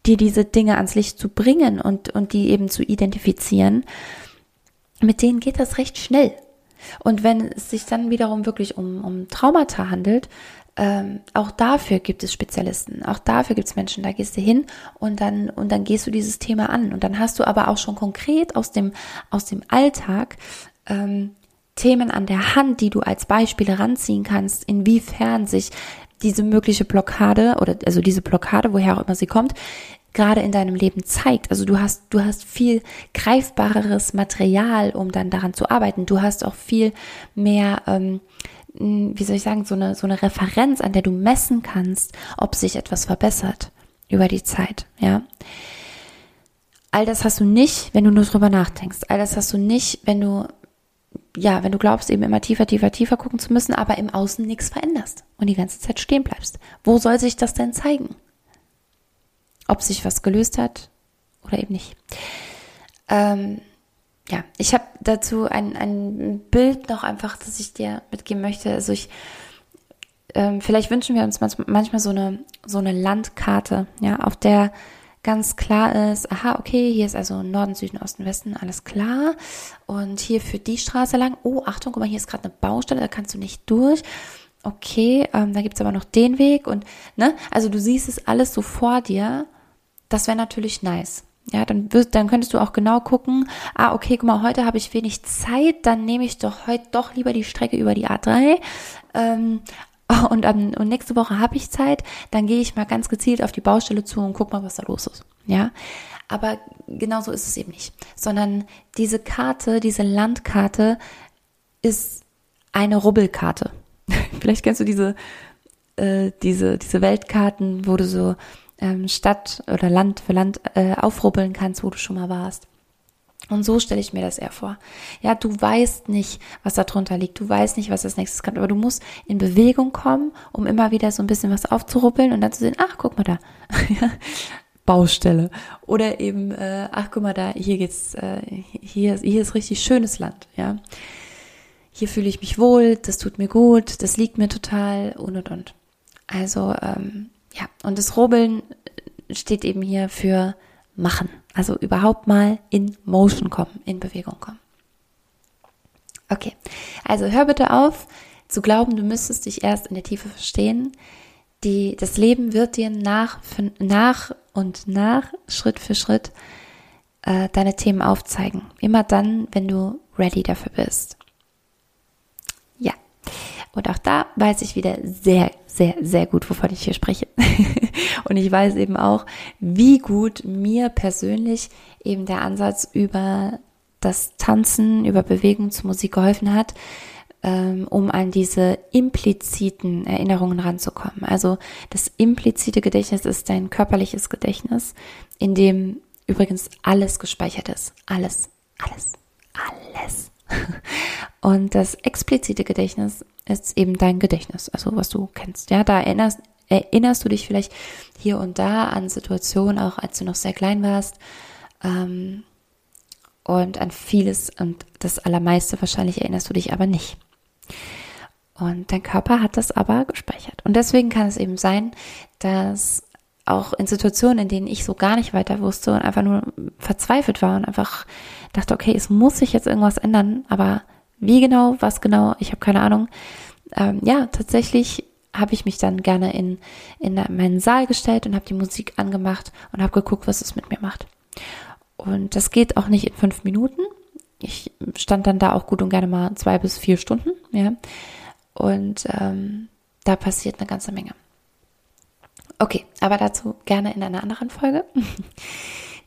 dir diese Dinge ans Licht zu bringen und, und die eben zu identifizieren, mit denen geht das recht schnell. Und wenn es sich dann wiederum wirklich um, um Traumata handelt, ähm, auch dafür gibt es Spezialisten, auch dafür gibt es Menschen, da gehst du hin und dann, und dann gehst du dieses Thema an. Und dann hast du aber auch schon konkret aus dem, aus dem Alltag ähm, Themen an der Hand, die du als Beispiele ranziehen kannst, inwiefern sich diese mögliche Blockade oder also diese Blockade, woher auch immer sie kommt, gerade in deinem Leben zeigt. Also du hast, du hast viel greifbareres Material, um dann daran zu arbeiten. Du hast auch viel mehr, ähm, wie soll ich sagen, so eine, so eine Referenz, an der du messen kannst, ob sich etwas verbessert über die Zeit, ja. All das hast du nicht, wenn du nur drüber nachdenkst. All das hast du nicht, wenn du, ja, wenn du glaubst, eben immer tiefer, tiefer, tiefer gucken zu müssen, aber im Außen nichts veränderst und die ganze Zeit stehen bleibst. Wo soll sich das denn zeigen? Ob sich was gelöst hat oder eben nicht. Ähm, ja, ich habe dazu ein, ein Bild noch einfach, das ich dir mitgeben möchte. Also ich, ähm, vielleicht wünschen wir uns manchmal so eine, so eine Landkarte, ja, auf der ganz klar ist, aha, okay, hier ist also Norden, Süden, Osten, Westen, alles klar. Und hier führt die Straße lang. Oh, Achtung, guck mal, hier ist gerade eine Baustelle, da kannst du nicht durch. Okay, ähm, da gibt's aber noch den Weg und, ne, also du siehst es alles so vor dir. Das wäre natürlich nice. Ja, dann, wirst, dann könntest du auch genau gucken, ah, okay, guck mal, heute habe ich wenig Zeit, dann nehme ich doch heute doch lieber die Strecke über die A3. Ähm, und, um, und nächste Woche habe ich Zeit, dann gehe ich mal ganz gezielt auf die Baustelle zu und guck mal, was da los ist. Ja, aber genau so ist es eben nicht, sondern diese Karte, diese Landkarte ist eine Rubbelkarte. Vielleicht kennst du diese, äh, diese, diese Weltkarten, wo du so ähm, Stadt oder Land für Land äh, aufrubbeln kannst, wo du schon mal warst. Und so stelle ich mir das eher vor. Ja, du weißt nicht, was da drunter liegt. Du weißt nicht, was das nächstes kann. Aber du musst in Bewegung kommen, um immer wieder so ein bisschen was aufzurubbeln und dann zu sehen, ach, guck mal da. Baustelle. Oder eben, äh, ach, guck mal da, hier geht's, äh, hier, hier ist richtig schönes Land, ja. Hier fühle ich mich wohl, das tut mir gut, das liegt mir total und und und. Also, ähm, ja, und das Rubbeln steht eben hier für machen. Also überhaupt mal in Motion kommen, in Bewegung kommen. Okay, also hör bitte auf zu glauben, du müsstest dich erst in der Tiefe verstehen. Die, das Leben wird dir nach, nach und nach, Schritt für Schritt, äh, deine Themen aufzeigen. Immer dann, wenn du ready dafür bist. Ja, und auch da weiß ich wieder sehr, sehr, sehr gut, wovon ich hier spreche. und ich weiß eben auch, wie gut mir persönlich eben der Ansatz über das Tanzen, über Bewegung zur Musik geholfen hat, ähm, um an diese impliziten Erinnerungen ranzukommen. Also das implizite Gedächtnis ist dein körperliches Gedächtnis, in dem übrigens alles gespeichert ist. Alles, alles, alles. Und das explizite Gedächtnis ist eben dein Gedächtnis, also was du kennst. Ja, da erinnerst, erinnerst du dich vielleicht hier und da an Situationen, auch als du noch sehr klein warst, ähm, und an vieles und das Allermeiste wahrscheinlich erinnerst du dich aber nicht. Und dein Körper hat das aber gespeichert. Und deswegen kann es eben sein, dass auch in Situationen, in denen ich so gar nicht weiter wusste und einfach nur verzweifelt war und einfach dachte, okay, es muss sich jetzt irgendwas ändern, aber wie genau, was genau, ich habe keine Ahnung. Ähm, ja, tatsächlich habe ich mich dann gerne in, in meinen Saal gestellt und habe die Musik angemacht und habe geguckt, was es mit mir macht. Und das geht auch nicht in fünf Minuten. Ich stand dann da auch gut und gerne mal zwei bis vier Stunden, ja. Und ähm, da passiert eine ganze Menge. Okay, aber dazu gerne in einer anderen Folge.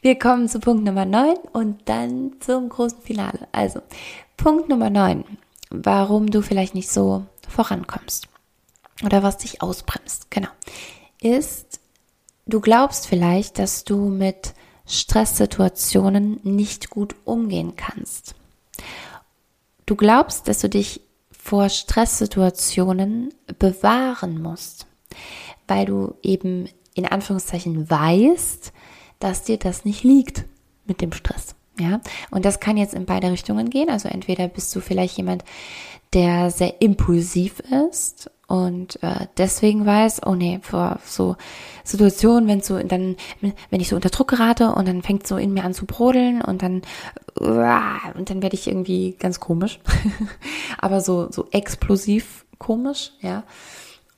Wir kommen zu Punkt Nummer 9 und dann zum großen Finale. Also, Punkt Nummer 9, warum du vielleicht nicht so vorankommst oder was dich ausbremst, genau, ist, du glaubst vielleicht, dass du mit Stresssituationen nicht gut umgehen kannst. Du glaubst, dass du dich vor Stresssituationen bewahren musst, weil du eben in Anführungszeichen weißt, dass dir das nicht liegt mit dem Stress. Ja, und das kann jetzt in beide Richtungen gehen. Also entweder bist du vielleicht jemand, der sehr impulsiv ist und äh, deswegen weiß, oh nee, vor so Situationen, wenn so dann, wenn ich so unter Druck gerate und dann fängt so in mir an zu brodeln und dann und dann werde ich irgendwie ganz komisch, aber so so explosiv komisch, ja.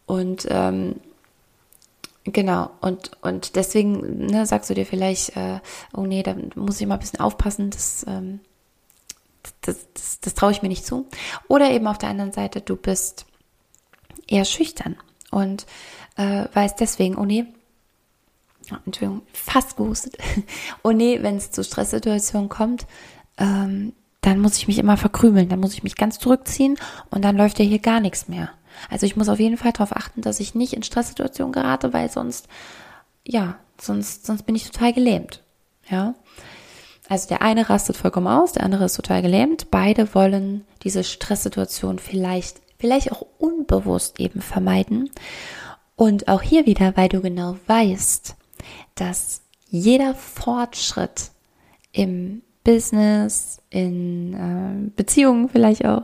Und ähm, genau und und deswegen ne, sagst du dir vielleicht, äh, oh nee, da muss ich mal ein bisschen aufpassen, das ähm, das, das, das traue ich mir nicht zu. Oder eben auf der anderen Seite, du bist eher schüchtern und äh, weiß deswegen, oh nee, Entschuldigung, fast gehustet, oh nee, wenn es zu Stresssituationen kommt, ähm, dann muss ich mich immer verkrümeln, dann muss ich mich ganz zurückziehen und dann läuft ja hier gar nichts mehr. Also ich muss auf jeden Fall darauf achten, dass ich nicht in Stresssituationen gerate, weil sonst, ja, sonst, sonst bin ich total gelähmt. Ja. Also der eine rastet vollkommen aus, der andere ist total gelähmt. Beide wollen diese Stresssituation vielleicht vielleicht auch unbewusst eben vermeiden. Und auch hier wieder, weil du genau weißt, dass jeder Fortschritt im Business, in äh, Beziehungen vielleicht auch,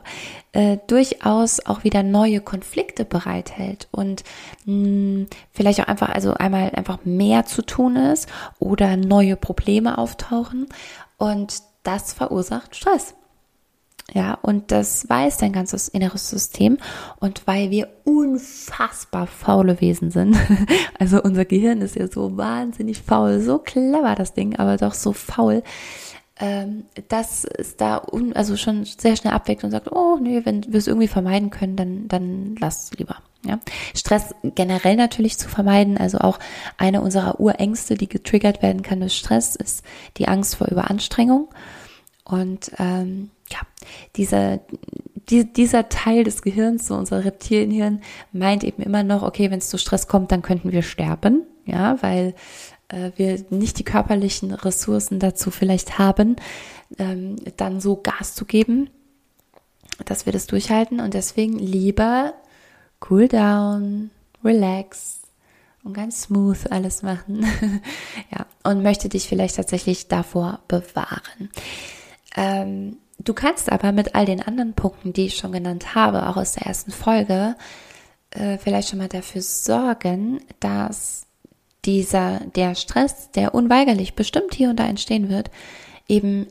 äh, durchaus auch wieder neue Konflikte bereithält und mh, vielleicht auch einfach, also einmal einfach mehr zu tun ist oder neue Probleme auftauchen und das verursacht Stress. Ja, und das weiß dein ganzes inneres System. Und weil wir unfassbar faule Wesen sind, also unser Gehirn ist ja so wahnsinnig faul, so clever das Ding, aber doch so faul, ähm, dass es da un, also schon sehr schnell abweckt und sagt, oh nee, wenn wir es irgendwie vermeiden können, dann, dann lass es lieber. Ja. Stress generell natürlich zu vermeiden, also auch eine unserer Urängste, die getriggert werden kann durch Stress, ist die Angst vor Überanstrengung. Und ähm, ja, dieser, die, dieser Teil des Gehirns, so unser Reptilienhirn, meint eben immer noch, okay, wenn es zu Stress kommt, dann könnten wir sterben, ja, weil wir nicht die körperlichen Ressourcen dazu vielleicht haben, ähm, dann so Gas zu geben, dass wir das durchhalten und deswegen lieber cool down, relax und ganz smooth alles machen, ja, und möchte dich vielleicht tatsächlich davor bewahren. Ähm, Du kannst aber mit all den anderen Punkten, die ich schon genannt habe, auch aus der ersten Folge, äh, vielleicht schon mal dafür sorgen, dass dieser, der Stress, der unweigerlich bestimmt hier und da entstehen wird, eben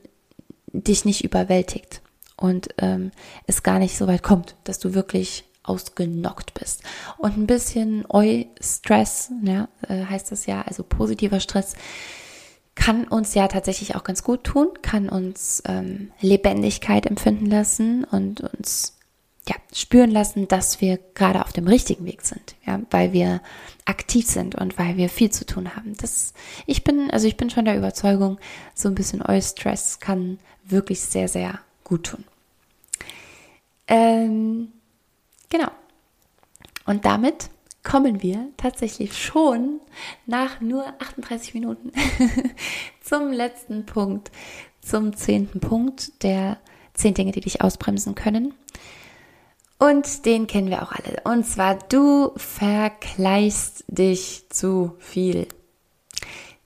dich nicht überwältigt und ähm, es gar nicht so weit kommt, dass du wirklich ausgenockt bist. Und ein bisschen Eu-Stress, ja, äh, heißt das ja, also positiver Stress, kann uns ja tatsächlich auch ganz gut tun, kann uns ähm, Lebendigkeit empfinden lassen und uns ja, spüren lassen, dass wir gerade auf dem richtigen Weg sind, ja, weil wir aktiv sind und weil wir viel zu tun haben. Das, ich bin, also ich bin schon der Überzeugung, so ein bisschen Eustress kann wirklich sehr, sehr gut tun. Ähm, genau. Und damit kommen wir tatsächlich schon nach nur 38 Minuten zum letzten Punkt, zum zehnten Punkt der zehn Dinge, die dich ausbremsen können. Und den kennen wir auch alle. Und zwar, du vergleichst dich zu viel.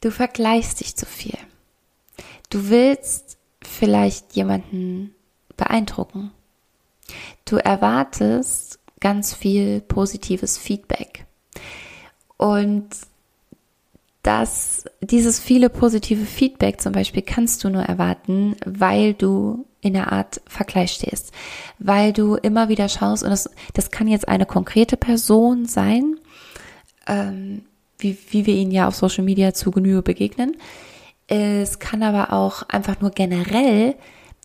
Du vergleichst dich zu viel. Du willst vielleicht jemanden beeindrucken. Du erwartest ganz viel positives Feedback. Und das, dieses viele positive Feedback zum Beispiel kannst du nur erwarten, weil du in der Art Vergleich stehst, weil du immer wieder schaust und das, das kann jetzt eine konkrete Person sein, ähm, wie, wie wir ihnen ja auf Social Media zu Genüge begegnen. Es kann aber auch einfach nur generell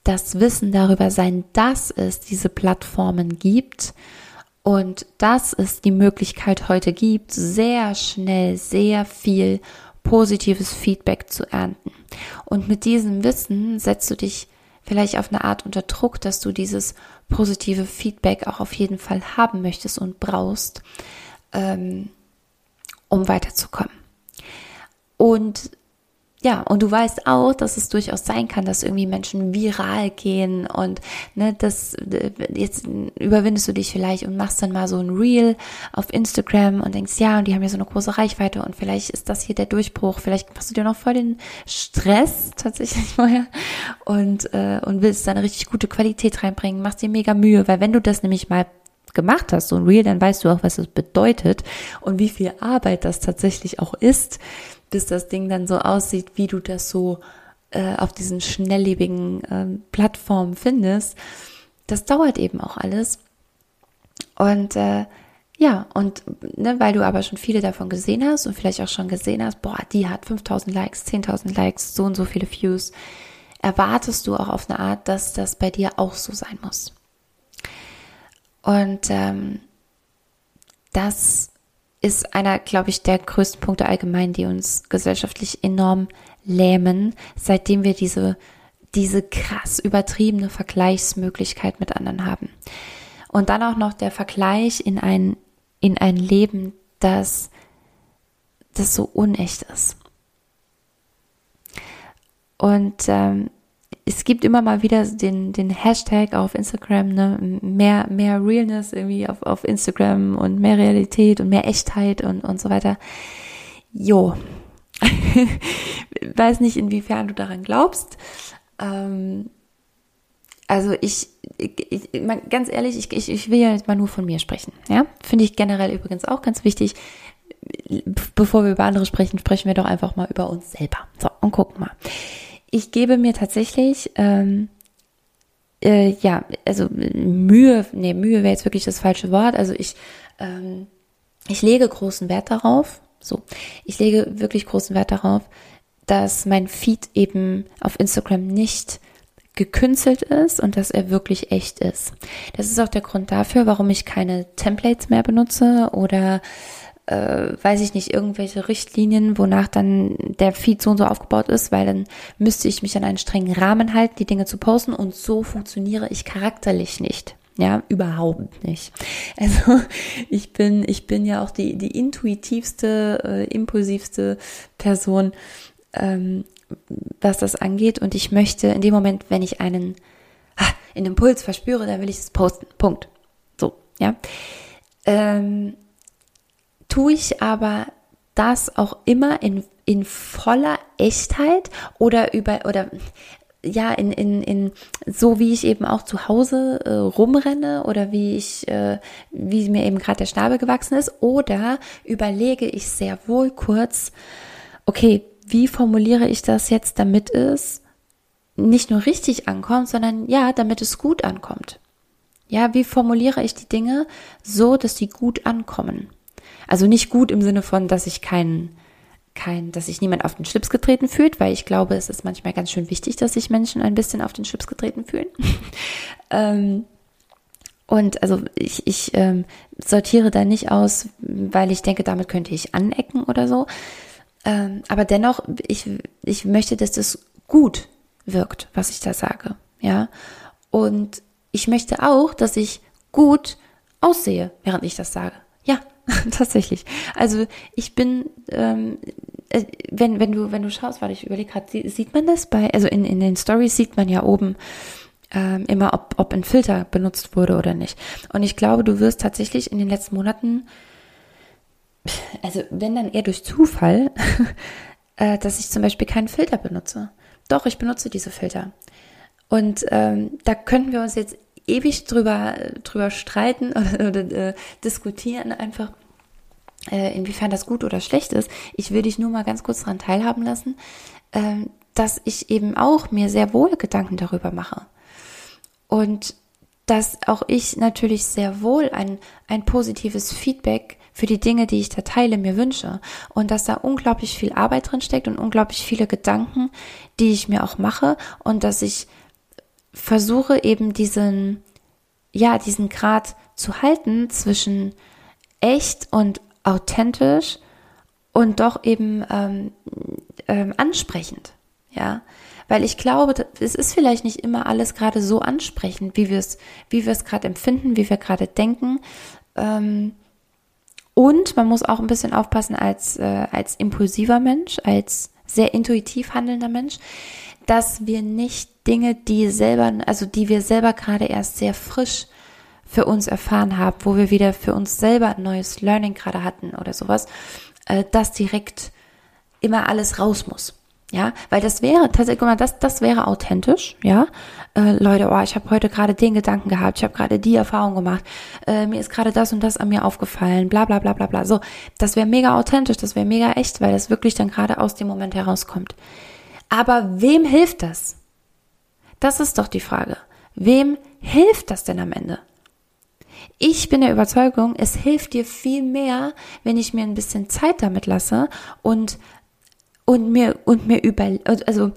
das Wissen darüber sein, dass es diese Plattformen gibt und dass es die Möglichkeit heute gibt, sehr schnell sehr viel positives Feedback zu ernten. Und mit diesem Wissen setzt du dich vielleicht auf eine Art unter Druck, dass du dieses positive Feedback auch auf jeden Fall haben möchtest und brauchst, ähm, um weiterzukommen. Und ja, und du weißt auch, dass es durchaus sein kann, dass irgendwie Menschen viral gehen und ne, das jetzt überwindest du dich vielleicht und machst dann mal so ein Reel auf Instagram und denkst, ja, und die haben ja so eine große Reichweite und vielleicht ist das hier der Durchbruch, vielleicht machst du dir noch voll den Stress tatsächlich vorher und äh, und willst da eine richtig gute Qualität reinbringen, machst dir mega Mühe, weil wenn du das nämlich mal gemacht hast, so ein Reel, dann weißt du auch, was es bedeutet und wie viel Arbeit das tatsächlich auch ist, bis das Ding dann so aussieht, wie du das so äh, auf diesen schnelllebigen äh, Plattformen findest. Das dauert eben auch alles. Und äh, ja, und ne, weil du aber schon viele davon gesehen hast und vielleicht auch schon gesehen hast, boah, die hat 5000 Likes, 10.000 Likes, so und so viele Views, erwartest du auch auf eine Art, dass das bei dir auch so sein muss. Und ähm, das ist einer, glaube ich, der größten Punkte allgemein, die uns gesellschaftlich enorm lähmen, seitdem wir diese, diese krass übertriebene Vergleichsmöglichkeit mit anderen haben. Und dann auch noch der Vergleich in ein, in ein Leben, das, das so unecht ist. Und ähm, es gibt immer mal wieder den, den Hashtag auf Instagram, ne, mehr, mehr Realness irgendwie auf, auf Instagram und mehr Realität und mehr Echtheit und, und so weiter. Jo. Weiß nicht, inwiefern du daran glaubst. Ähm, also ich, ich, ich ganz ehrlich, ich, ich, ich will ja jetzt mal nur von mir sprechen. Ja, finde ich generell übrigens auch ganz wichtig. Bevor wir über andere sprechen, sprechen wir doch einfach mal über uns selber. So, und gucken mal ich gebe mir tatsächlich, ähm, äh, ja, also Mühe, nee, Mühe wäre jetzt wirklich das falsche Wort. Also ich, ähm, ich lege großen Wert darauf, so, ich lege wirklich großen Wert darauf, dass mein Feed eben auf Instagram nicht gekünstelt ist und dass er wirklich echt ist. Das ist auch der Grund dafür, warum ich keine Templates mehr benutze oder äh, weiß ich nicht, irgendwelche Richtlinien, wonach dann der Feed so und so aufgebaut ist, weil dann müsste ich mich an einen strengen Rahmen halten, die Dinge zu posten und so funktioniere ich charakterlich nicht. Ja, überhaupt nicht. Also ich bin, ich bin ja auch die, die intuitivste, äh, impulsivste Person, ähm, was das angeht. Und ich möchte in dem Moment, wenn ich einen, ah, einen Impuls verspüre, dann will ich es posten. Punkt. So, ja. Ähm, tue ich aber das auch immer in, in voller Echtheit oder über, oder ja, in, in, in so wie ich eben auch zu Hause äh, rumrenne oder wie ich, äh, wie mir eben gerade der Schnabel gewachsen ist, oder überlege ich sehr wohl kurz, okay, wie formuliere ich das jetzt, damit es nicht nur richtig ankommt, sondern ja, damit es gut ankommt. Ja, wie formuliere ich die Dinge so, dass sie gut ankommen? Also nicht gut im Sinne von, dass ich keinen kein, dass sich niemand auf den Schlips getreten fühlt, weil ich glaube, es ist manchmal ganz schön wichtig, dass sich Menschen ein bisschen auf den Schlips getreten fühlen. ähm, und also ich, ich ähm, sortiere da nicht aus, weil ich denke, damit könnte ich anecken oder so. Ähm, aber dennoch, ich, ich möchte, dass das gut wirkt, was ich da sage. Ja. Und ich möchte auch, dass ich gut aussehe, während ich das sage. Ja, Tatsächlich. Also ich bin, ähm, äh, wenn, wenn du, wenn du schaust, weil ich überlege gerade, sieht man das bei, also in, in den Stories sieht man ja oben ähm, immer, ob, ob ein Filter benutzt wurde oder nicht. Und ich glaube, du wirst tatsächlich in den letzten Monaten, also wenn dann eher durch Zufall, äh, dass ich zum Beispiel keinen Filter benutze. Doch, ich benutze diese Filter. Und ähm, da könnten wir uns jetzt ewig drüber, drüber streiten oder, oder äh, diskutieren, einfach äh, inwiefern das gut oder schlecht ist. Ich will dich nur mal ganz kurz daran teilhaben lassen, äh, dass ich eben auch mir sehr wohl Gedanken darüber mache. Und dass auch ich natürlich sehr wohl ein, ein positives Feedback für die Dinge, die ich da teile, mir wünsche. Und dass da unglaublich viel Arbeit drin steckt und unglaublich viele Gedanken, die ich mir auch mache und dass ich versuche eben diesen, ja, diesen Grad zu halten zwischen echt und authentisch und doch eben ähm, ähm, ansprechend, ja, weil ich glaube, es ist vielleicht nicht immer alles gerade so ansprechend, wie wir es, wie wir es gerade empfinden, wie wir gerade denken. Ähm, und man muss auch ein bisschen aufpassen als äh, als impulsiver Mensch, als sehr intuitiv handelnder Mensch, dass wir nicht Dinge, die selber, also die wir selber gerade erst sehr frisch für uns erfahren haben, wo wir wieder für uns selber ein neues Learning gerade hatten oder sowas, äh, dass direkt immer alles raus muss. Ja, weil das wäre tatsächlich, guck mal, das, das wäre authentisch, ja. Äh, Leute, oh, ich habe heute gerade den Gedanken gehabt, ich habe gerade die Erfahrung gemacht, äh, mir ist gerade das und das an mir aufgefallen, bla bla bla bla bla. So, das wäre mega authentisch, das wäre mega echt, weil das wirklich dann gerade aus dem Moment herauskommt. Aber wem hilft das? Das ist doch die Frage. Wem hilft das denn am Ende? Ich bin der Überzeugung, es hilft dir viel mehr, wenn ich mir ein bisschen Zeit damit lasse und und mir und mir über also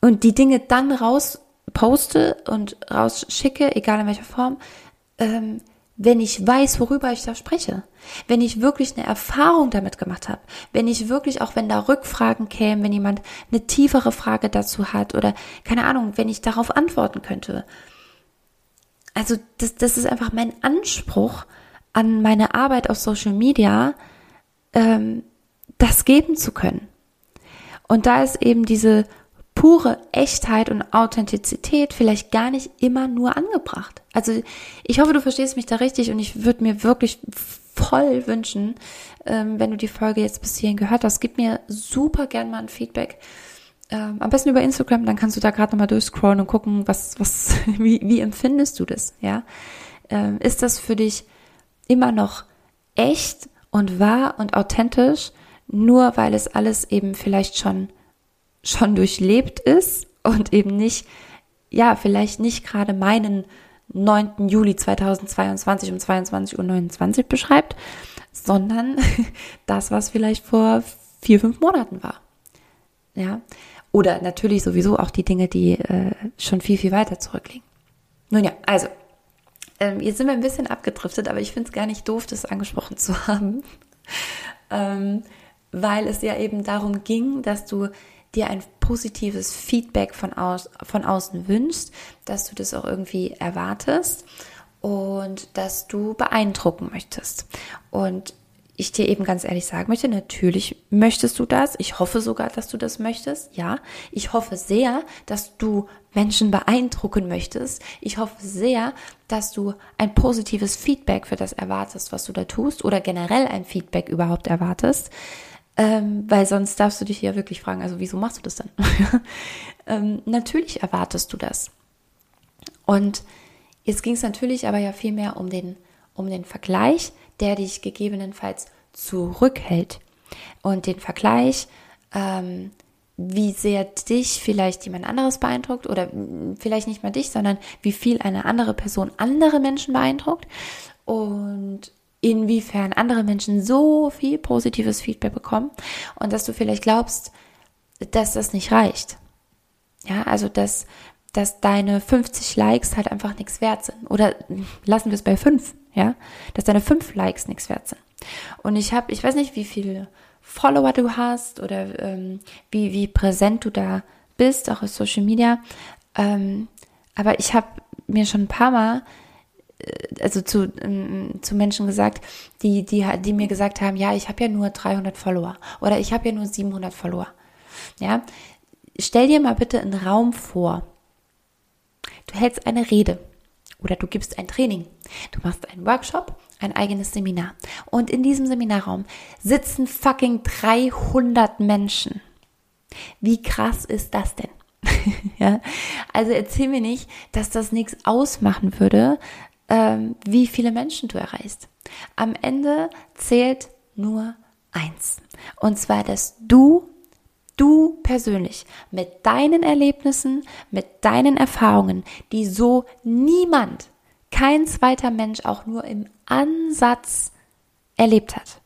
und die Dinge dann raus poste und rausschicke, egal in welcher Form, ähm, wenn ich weiß, worüber ich da spreche, wenn ich wirklich eine Erfahrung damit gemacht habe, wenn ich wirklich, auch wenn da Rückfragen kämen, wenn jemand eine tiefere Frage dazu hat oder keine Ahnung, wenn ich darauf antworten könnte. Also das, das ist einfach mein Anspruch an meine Arbeit auf Social Media, ähm, das geben zu können. Und da ist eben diese pure Echtheit und Authentizität vielleicht gar nicht immer nur angebracht. Also ich hoffe, du verstehst mich da richtig und ich würde mir wirklich voll wünschen, ähm, wenn du die Folge jetzt bis hierhin gehört hast, gib mir super gern mal ein Feedback. Ähm, am besten über Instagram, dann kannst du da gerade nochmal durchscrollen und gucken, was, was, wie, wie empfindest du das, ja? Ähm, ist das für dich immer noch echt und wahr und authentisch? nur weil es alles eben vielleicht schon, schon durchlebt ist und eben nicht, ja, vielleicht nicht gerade meinen 9. Juli 2022 um 22.29 Uhr beschreibt, sondern das, was vielleicht vor vier, fünf Monaten war. Ja. Oder natürlich sowieso auch die Dinge, die äh, schon viel, viel weiter zurückliegen. Nun ja, also, ähm, jetzt sind wir ein bisschen abgedriftet, aber ich finde es gar nicht doof, das angesprochen zu haben. ähm, weil es ja eben darum ging, dass du dir ein positives Feedback von, aus, von außen wünschst, dass du das auch irgendwie erwartest und dass du beeindrucken möchtest. Und ich dir eben ganz ehrlich sagen möchte, natürlich möchtest du das. Ich hoffe sogar, dass du das möchtest. Ja, ich hoffe sehr, dass du Menschen beeindrucken möchtest. Ich hoffe sehr, dass du ein positives Feedback für das erwartest, was du da tust oder generell ein Feedback überhaupt erwartest. Ähm, weil sonst darfst du dich ja wirklich fragen, also wieso machst du das dann? ähm, natürlich erwartest du das. Und jetzt ging es natürlich aber ja viel mehr um den, um den Vergleich, der dich gegebenenfalls zurückhält. Und den Vergleich, ähm, wie sehr dich vielleicht jemand anderes beeindruckt oder vielleicht nicht mal dich, sondern wie viel eine andere Person andere Menschen beeindruckt. Und inwiefern andere Menschen so viel positives Feedback bekommen und dass du vielleicht glaubst, dass das nicht reicht. Ja, also dass, dass deine 50 Likes halt einfach nichts wert sind. Oder lassen wir es bei 5, ja, dass deine 5 Likes nichts wert sind. Und ich habe, ich weiß nicht, wie viele Follower du hast oder ähm, wie, wie präsent du da bist, auch auf Social Media. Ähm, aber ich habe mir schon ein paar Mal also zu, ähm, zu Menschen gesagt, die, die, die mir gesagt haben, ja, ich habe ja nur 300 Follower oder ich habe ja nur 700 Follower. Ja, stell dir mal bitte einen Raum vor. Du hältst eine Rede oder du gibst ein Training. Du machst einen Workshop, ein eigenes Seminar. Und in diesem Seminarraum sitzen fucking 300 Menschen. Wie krass ist das denn? ja, also erzähl mir nicht, dass das nichts ausmachen würde, ähm, wie viele Menschen du erreichst. Am Ende zählt nur eins. Und zwar, dass du, du persönlich mit deinen Erlebnissen, mit deinen Erfahrungen, die so niemand, kein zweiter Mensch auch nur im Ansatz erlebt hat,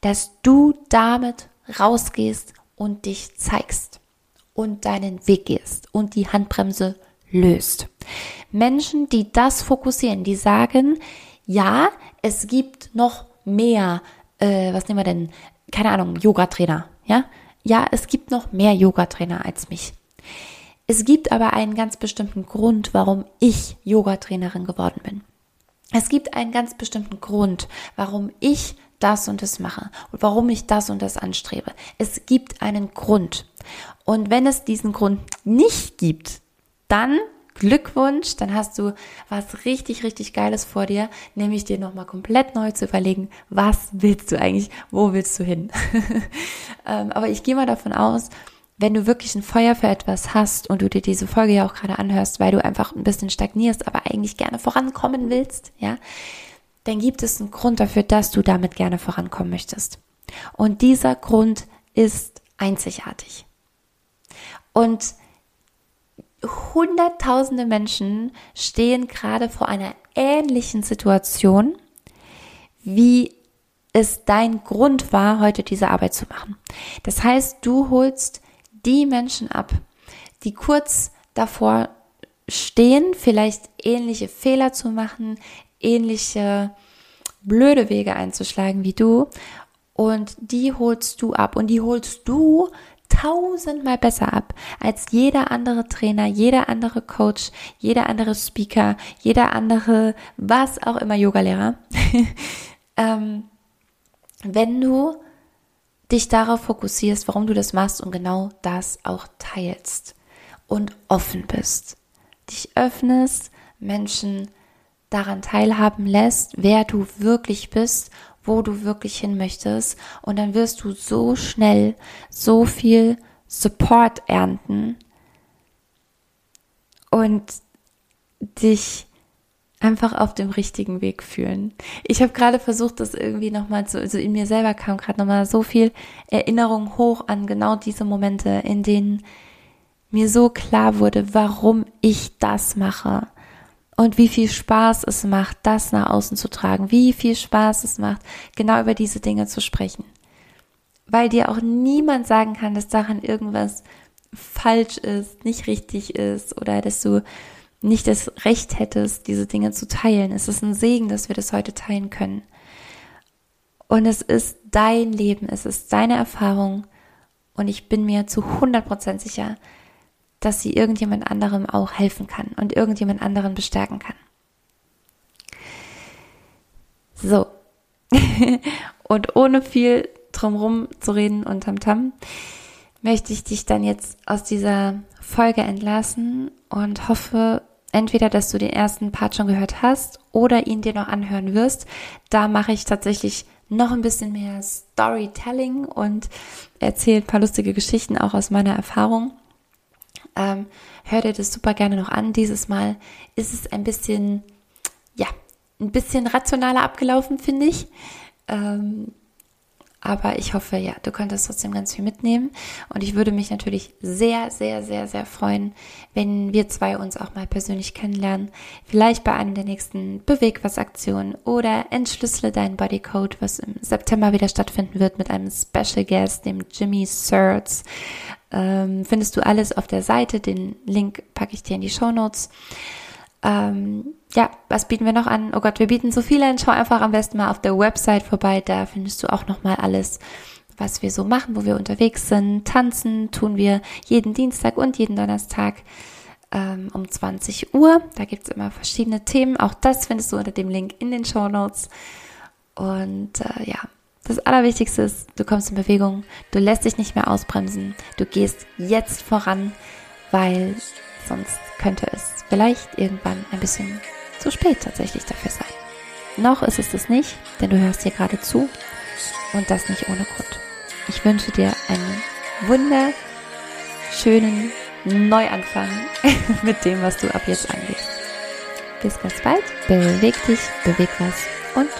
dass du damit rausgehst und dich zeigst und deinen Weg gehst und die Handbremse löst. Menschen, die das fokussieren, die sagen, ja, es gibt noch mehr, äh, was nehmen wir denn? Keine Ahnung, Yoga-Trainer, ja? Ja, es gibt noch mehr Yoga-Trainer als mich. Es gibt aber einen ganz bestimmten Grund, warum ich Yoga-Trainerin geworden bin. Es gibt einen ganz bestimmten Grund, warum ich das und das mache und warum ich das und das anstrebe. Es gibt einen Grund. Und wenn es diesen Grund nicht gibt, dann Glückwunsch, dann hast du was richtig, richtig Geiles vor dir, nämlich dir nochmal komplett neu zu überlegen, was willst du eigentlich, wo willst du hin? ähm, aber ich gehe mal davon aus, wenn du wirklich ein Feuer für etwas hast und du dir diese Folge ja auch gerade anhörst, weil du einfach ein bisschen stagnierst, aber eigentlich gerne vorankommen willst, ja, dann gibt es einen Grund dafür, dass du damit gerne vorankommen möchtest. Und dieser Grund ist einzigartig. Und Hunderttausende Menschen stehen gerade vor einer ähnlichen Situation, wie es dein Grund war, heute diese Arbeit zu machen. Das heißt, du holst die Menschen ab, die kurz davor stehen, vielleicht ähnliche Fehler zu machen, ähnliche blöde Wege einzuschlagen wie du und die holst du ab und die holst du tausendmal besser ab als jeder andere Trainer, jeder andere Coach, jeder andere Speaker, jeder andere, was auch immer Yogalehrer. ähm, wenn du dich darauf fokussierst, warum du das machst und genau das auch teilst und offen bist, dich öffnest, Menschen daran teilhaben lässt, wer du wirklich bist, wo du wirklich hin möchtest und dann wirst du so schnell so viel Support ernten und dich einfach auf dem richtigen Weg fühlen. Ich habe gerade versucht, das irgendwie nochmal zu, also in mir selber kam gerade nochmal so viel Erinnerung hoch an genau diese Momente, in denen mir so klar wurde, warum ich das mache und wie viel Spaß es macht, das nach außen zu tragen, wie viel Spaß es macht, genau über diese Dinge zu sprechen. Weil dir auch niemand sagen kann, dass daran irgendwas falsch ist, nicht richtig ist oder dass du nicht das Recht hättest, diese Dinge zu teilen. Es ist ein Segen, dass wir das heute teilen können. Und es ist dein Leben, es ist deine Erfahrung. Und ich bin mir zu 100% sicher, dass sie irgendjemand anderem auch helfen kann und irgendjemand anderen bestärken kann. So. und ohne viel drumrum zu reden und tamtam, möchte ich dich dann jetzt aus dieser Folge entlassen und hoffe, entweder, dass du den ersten Part schon gehört hast oder ihn dir noch anhören wirst. Da mache ich tatsächlich noch ein bisschen mehr Storytelling und erzähle ein paar lustige Geschichten auch aus meiner Erfahrung. Ähm, hör dir das super gerne noch an. Dieses Mal ist es ein bisschen, ja, ein bisschen rationaler abgelaufen, finde ich. Ähm, aber ich hoffe, ja, du konntest trotzdem ganz viel mitnehmen. Und ich würde mich natürlich sehr, sehr, sehr, sehr freuen, wenn wir zwei uns auch mal persönlich kennenlernen. Vielleicht bei einer der nächsten Beweg was Aktionen oder entschlüssele deinen Bodycode, was im September wieder stattfinden wird mit einem Special Guest, dem Jimmy Sertz. Ähm, findest du alles auf der Seite. Den Link packe ich dir in die Show Notes. Ähm, ja, was bieten wir noch an? Oh Gott, wir bieten so viel an. Schau einfach am besten mal auf der Website vorbei. Da findest du auch nochmal alles, was wir so machen, wo wir unterwegs sind. Tanzen tun wir jeden Dienstag und jeden Donnerstag ähm, um 20 Uhr. Da gibt's immer verschiedene Themen. Auch das findest du unter dem Link in den Show Notes. Und äh, ja, das Allerwichtigste ist, du kommst in Bewegung, du lässt dich nicht mehr ausbremsen, du gehst jetzt voran, weil sonst könnte es vielleicht irgendwann ein bisschen zu spät tatsächlich dafür sein. Noch ist es das nicht, denn du hörst hier gerade zu und das nicht ohne Grund. Ich wünsche dir einen wunderschönen Neuanfang mit dem, was du ab jetzt angehst. Bis ganz bald, beweg dich, beweg was und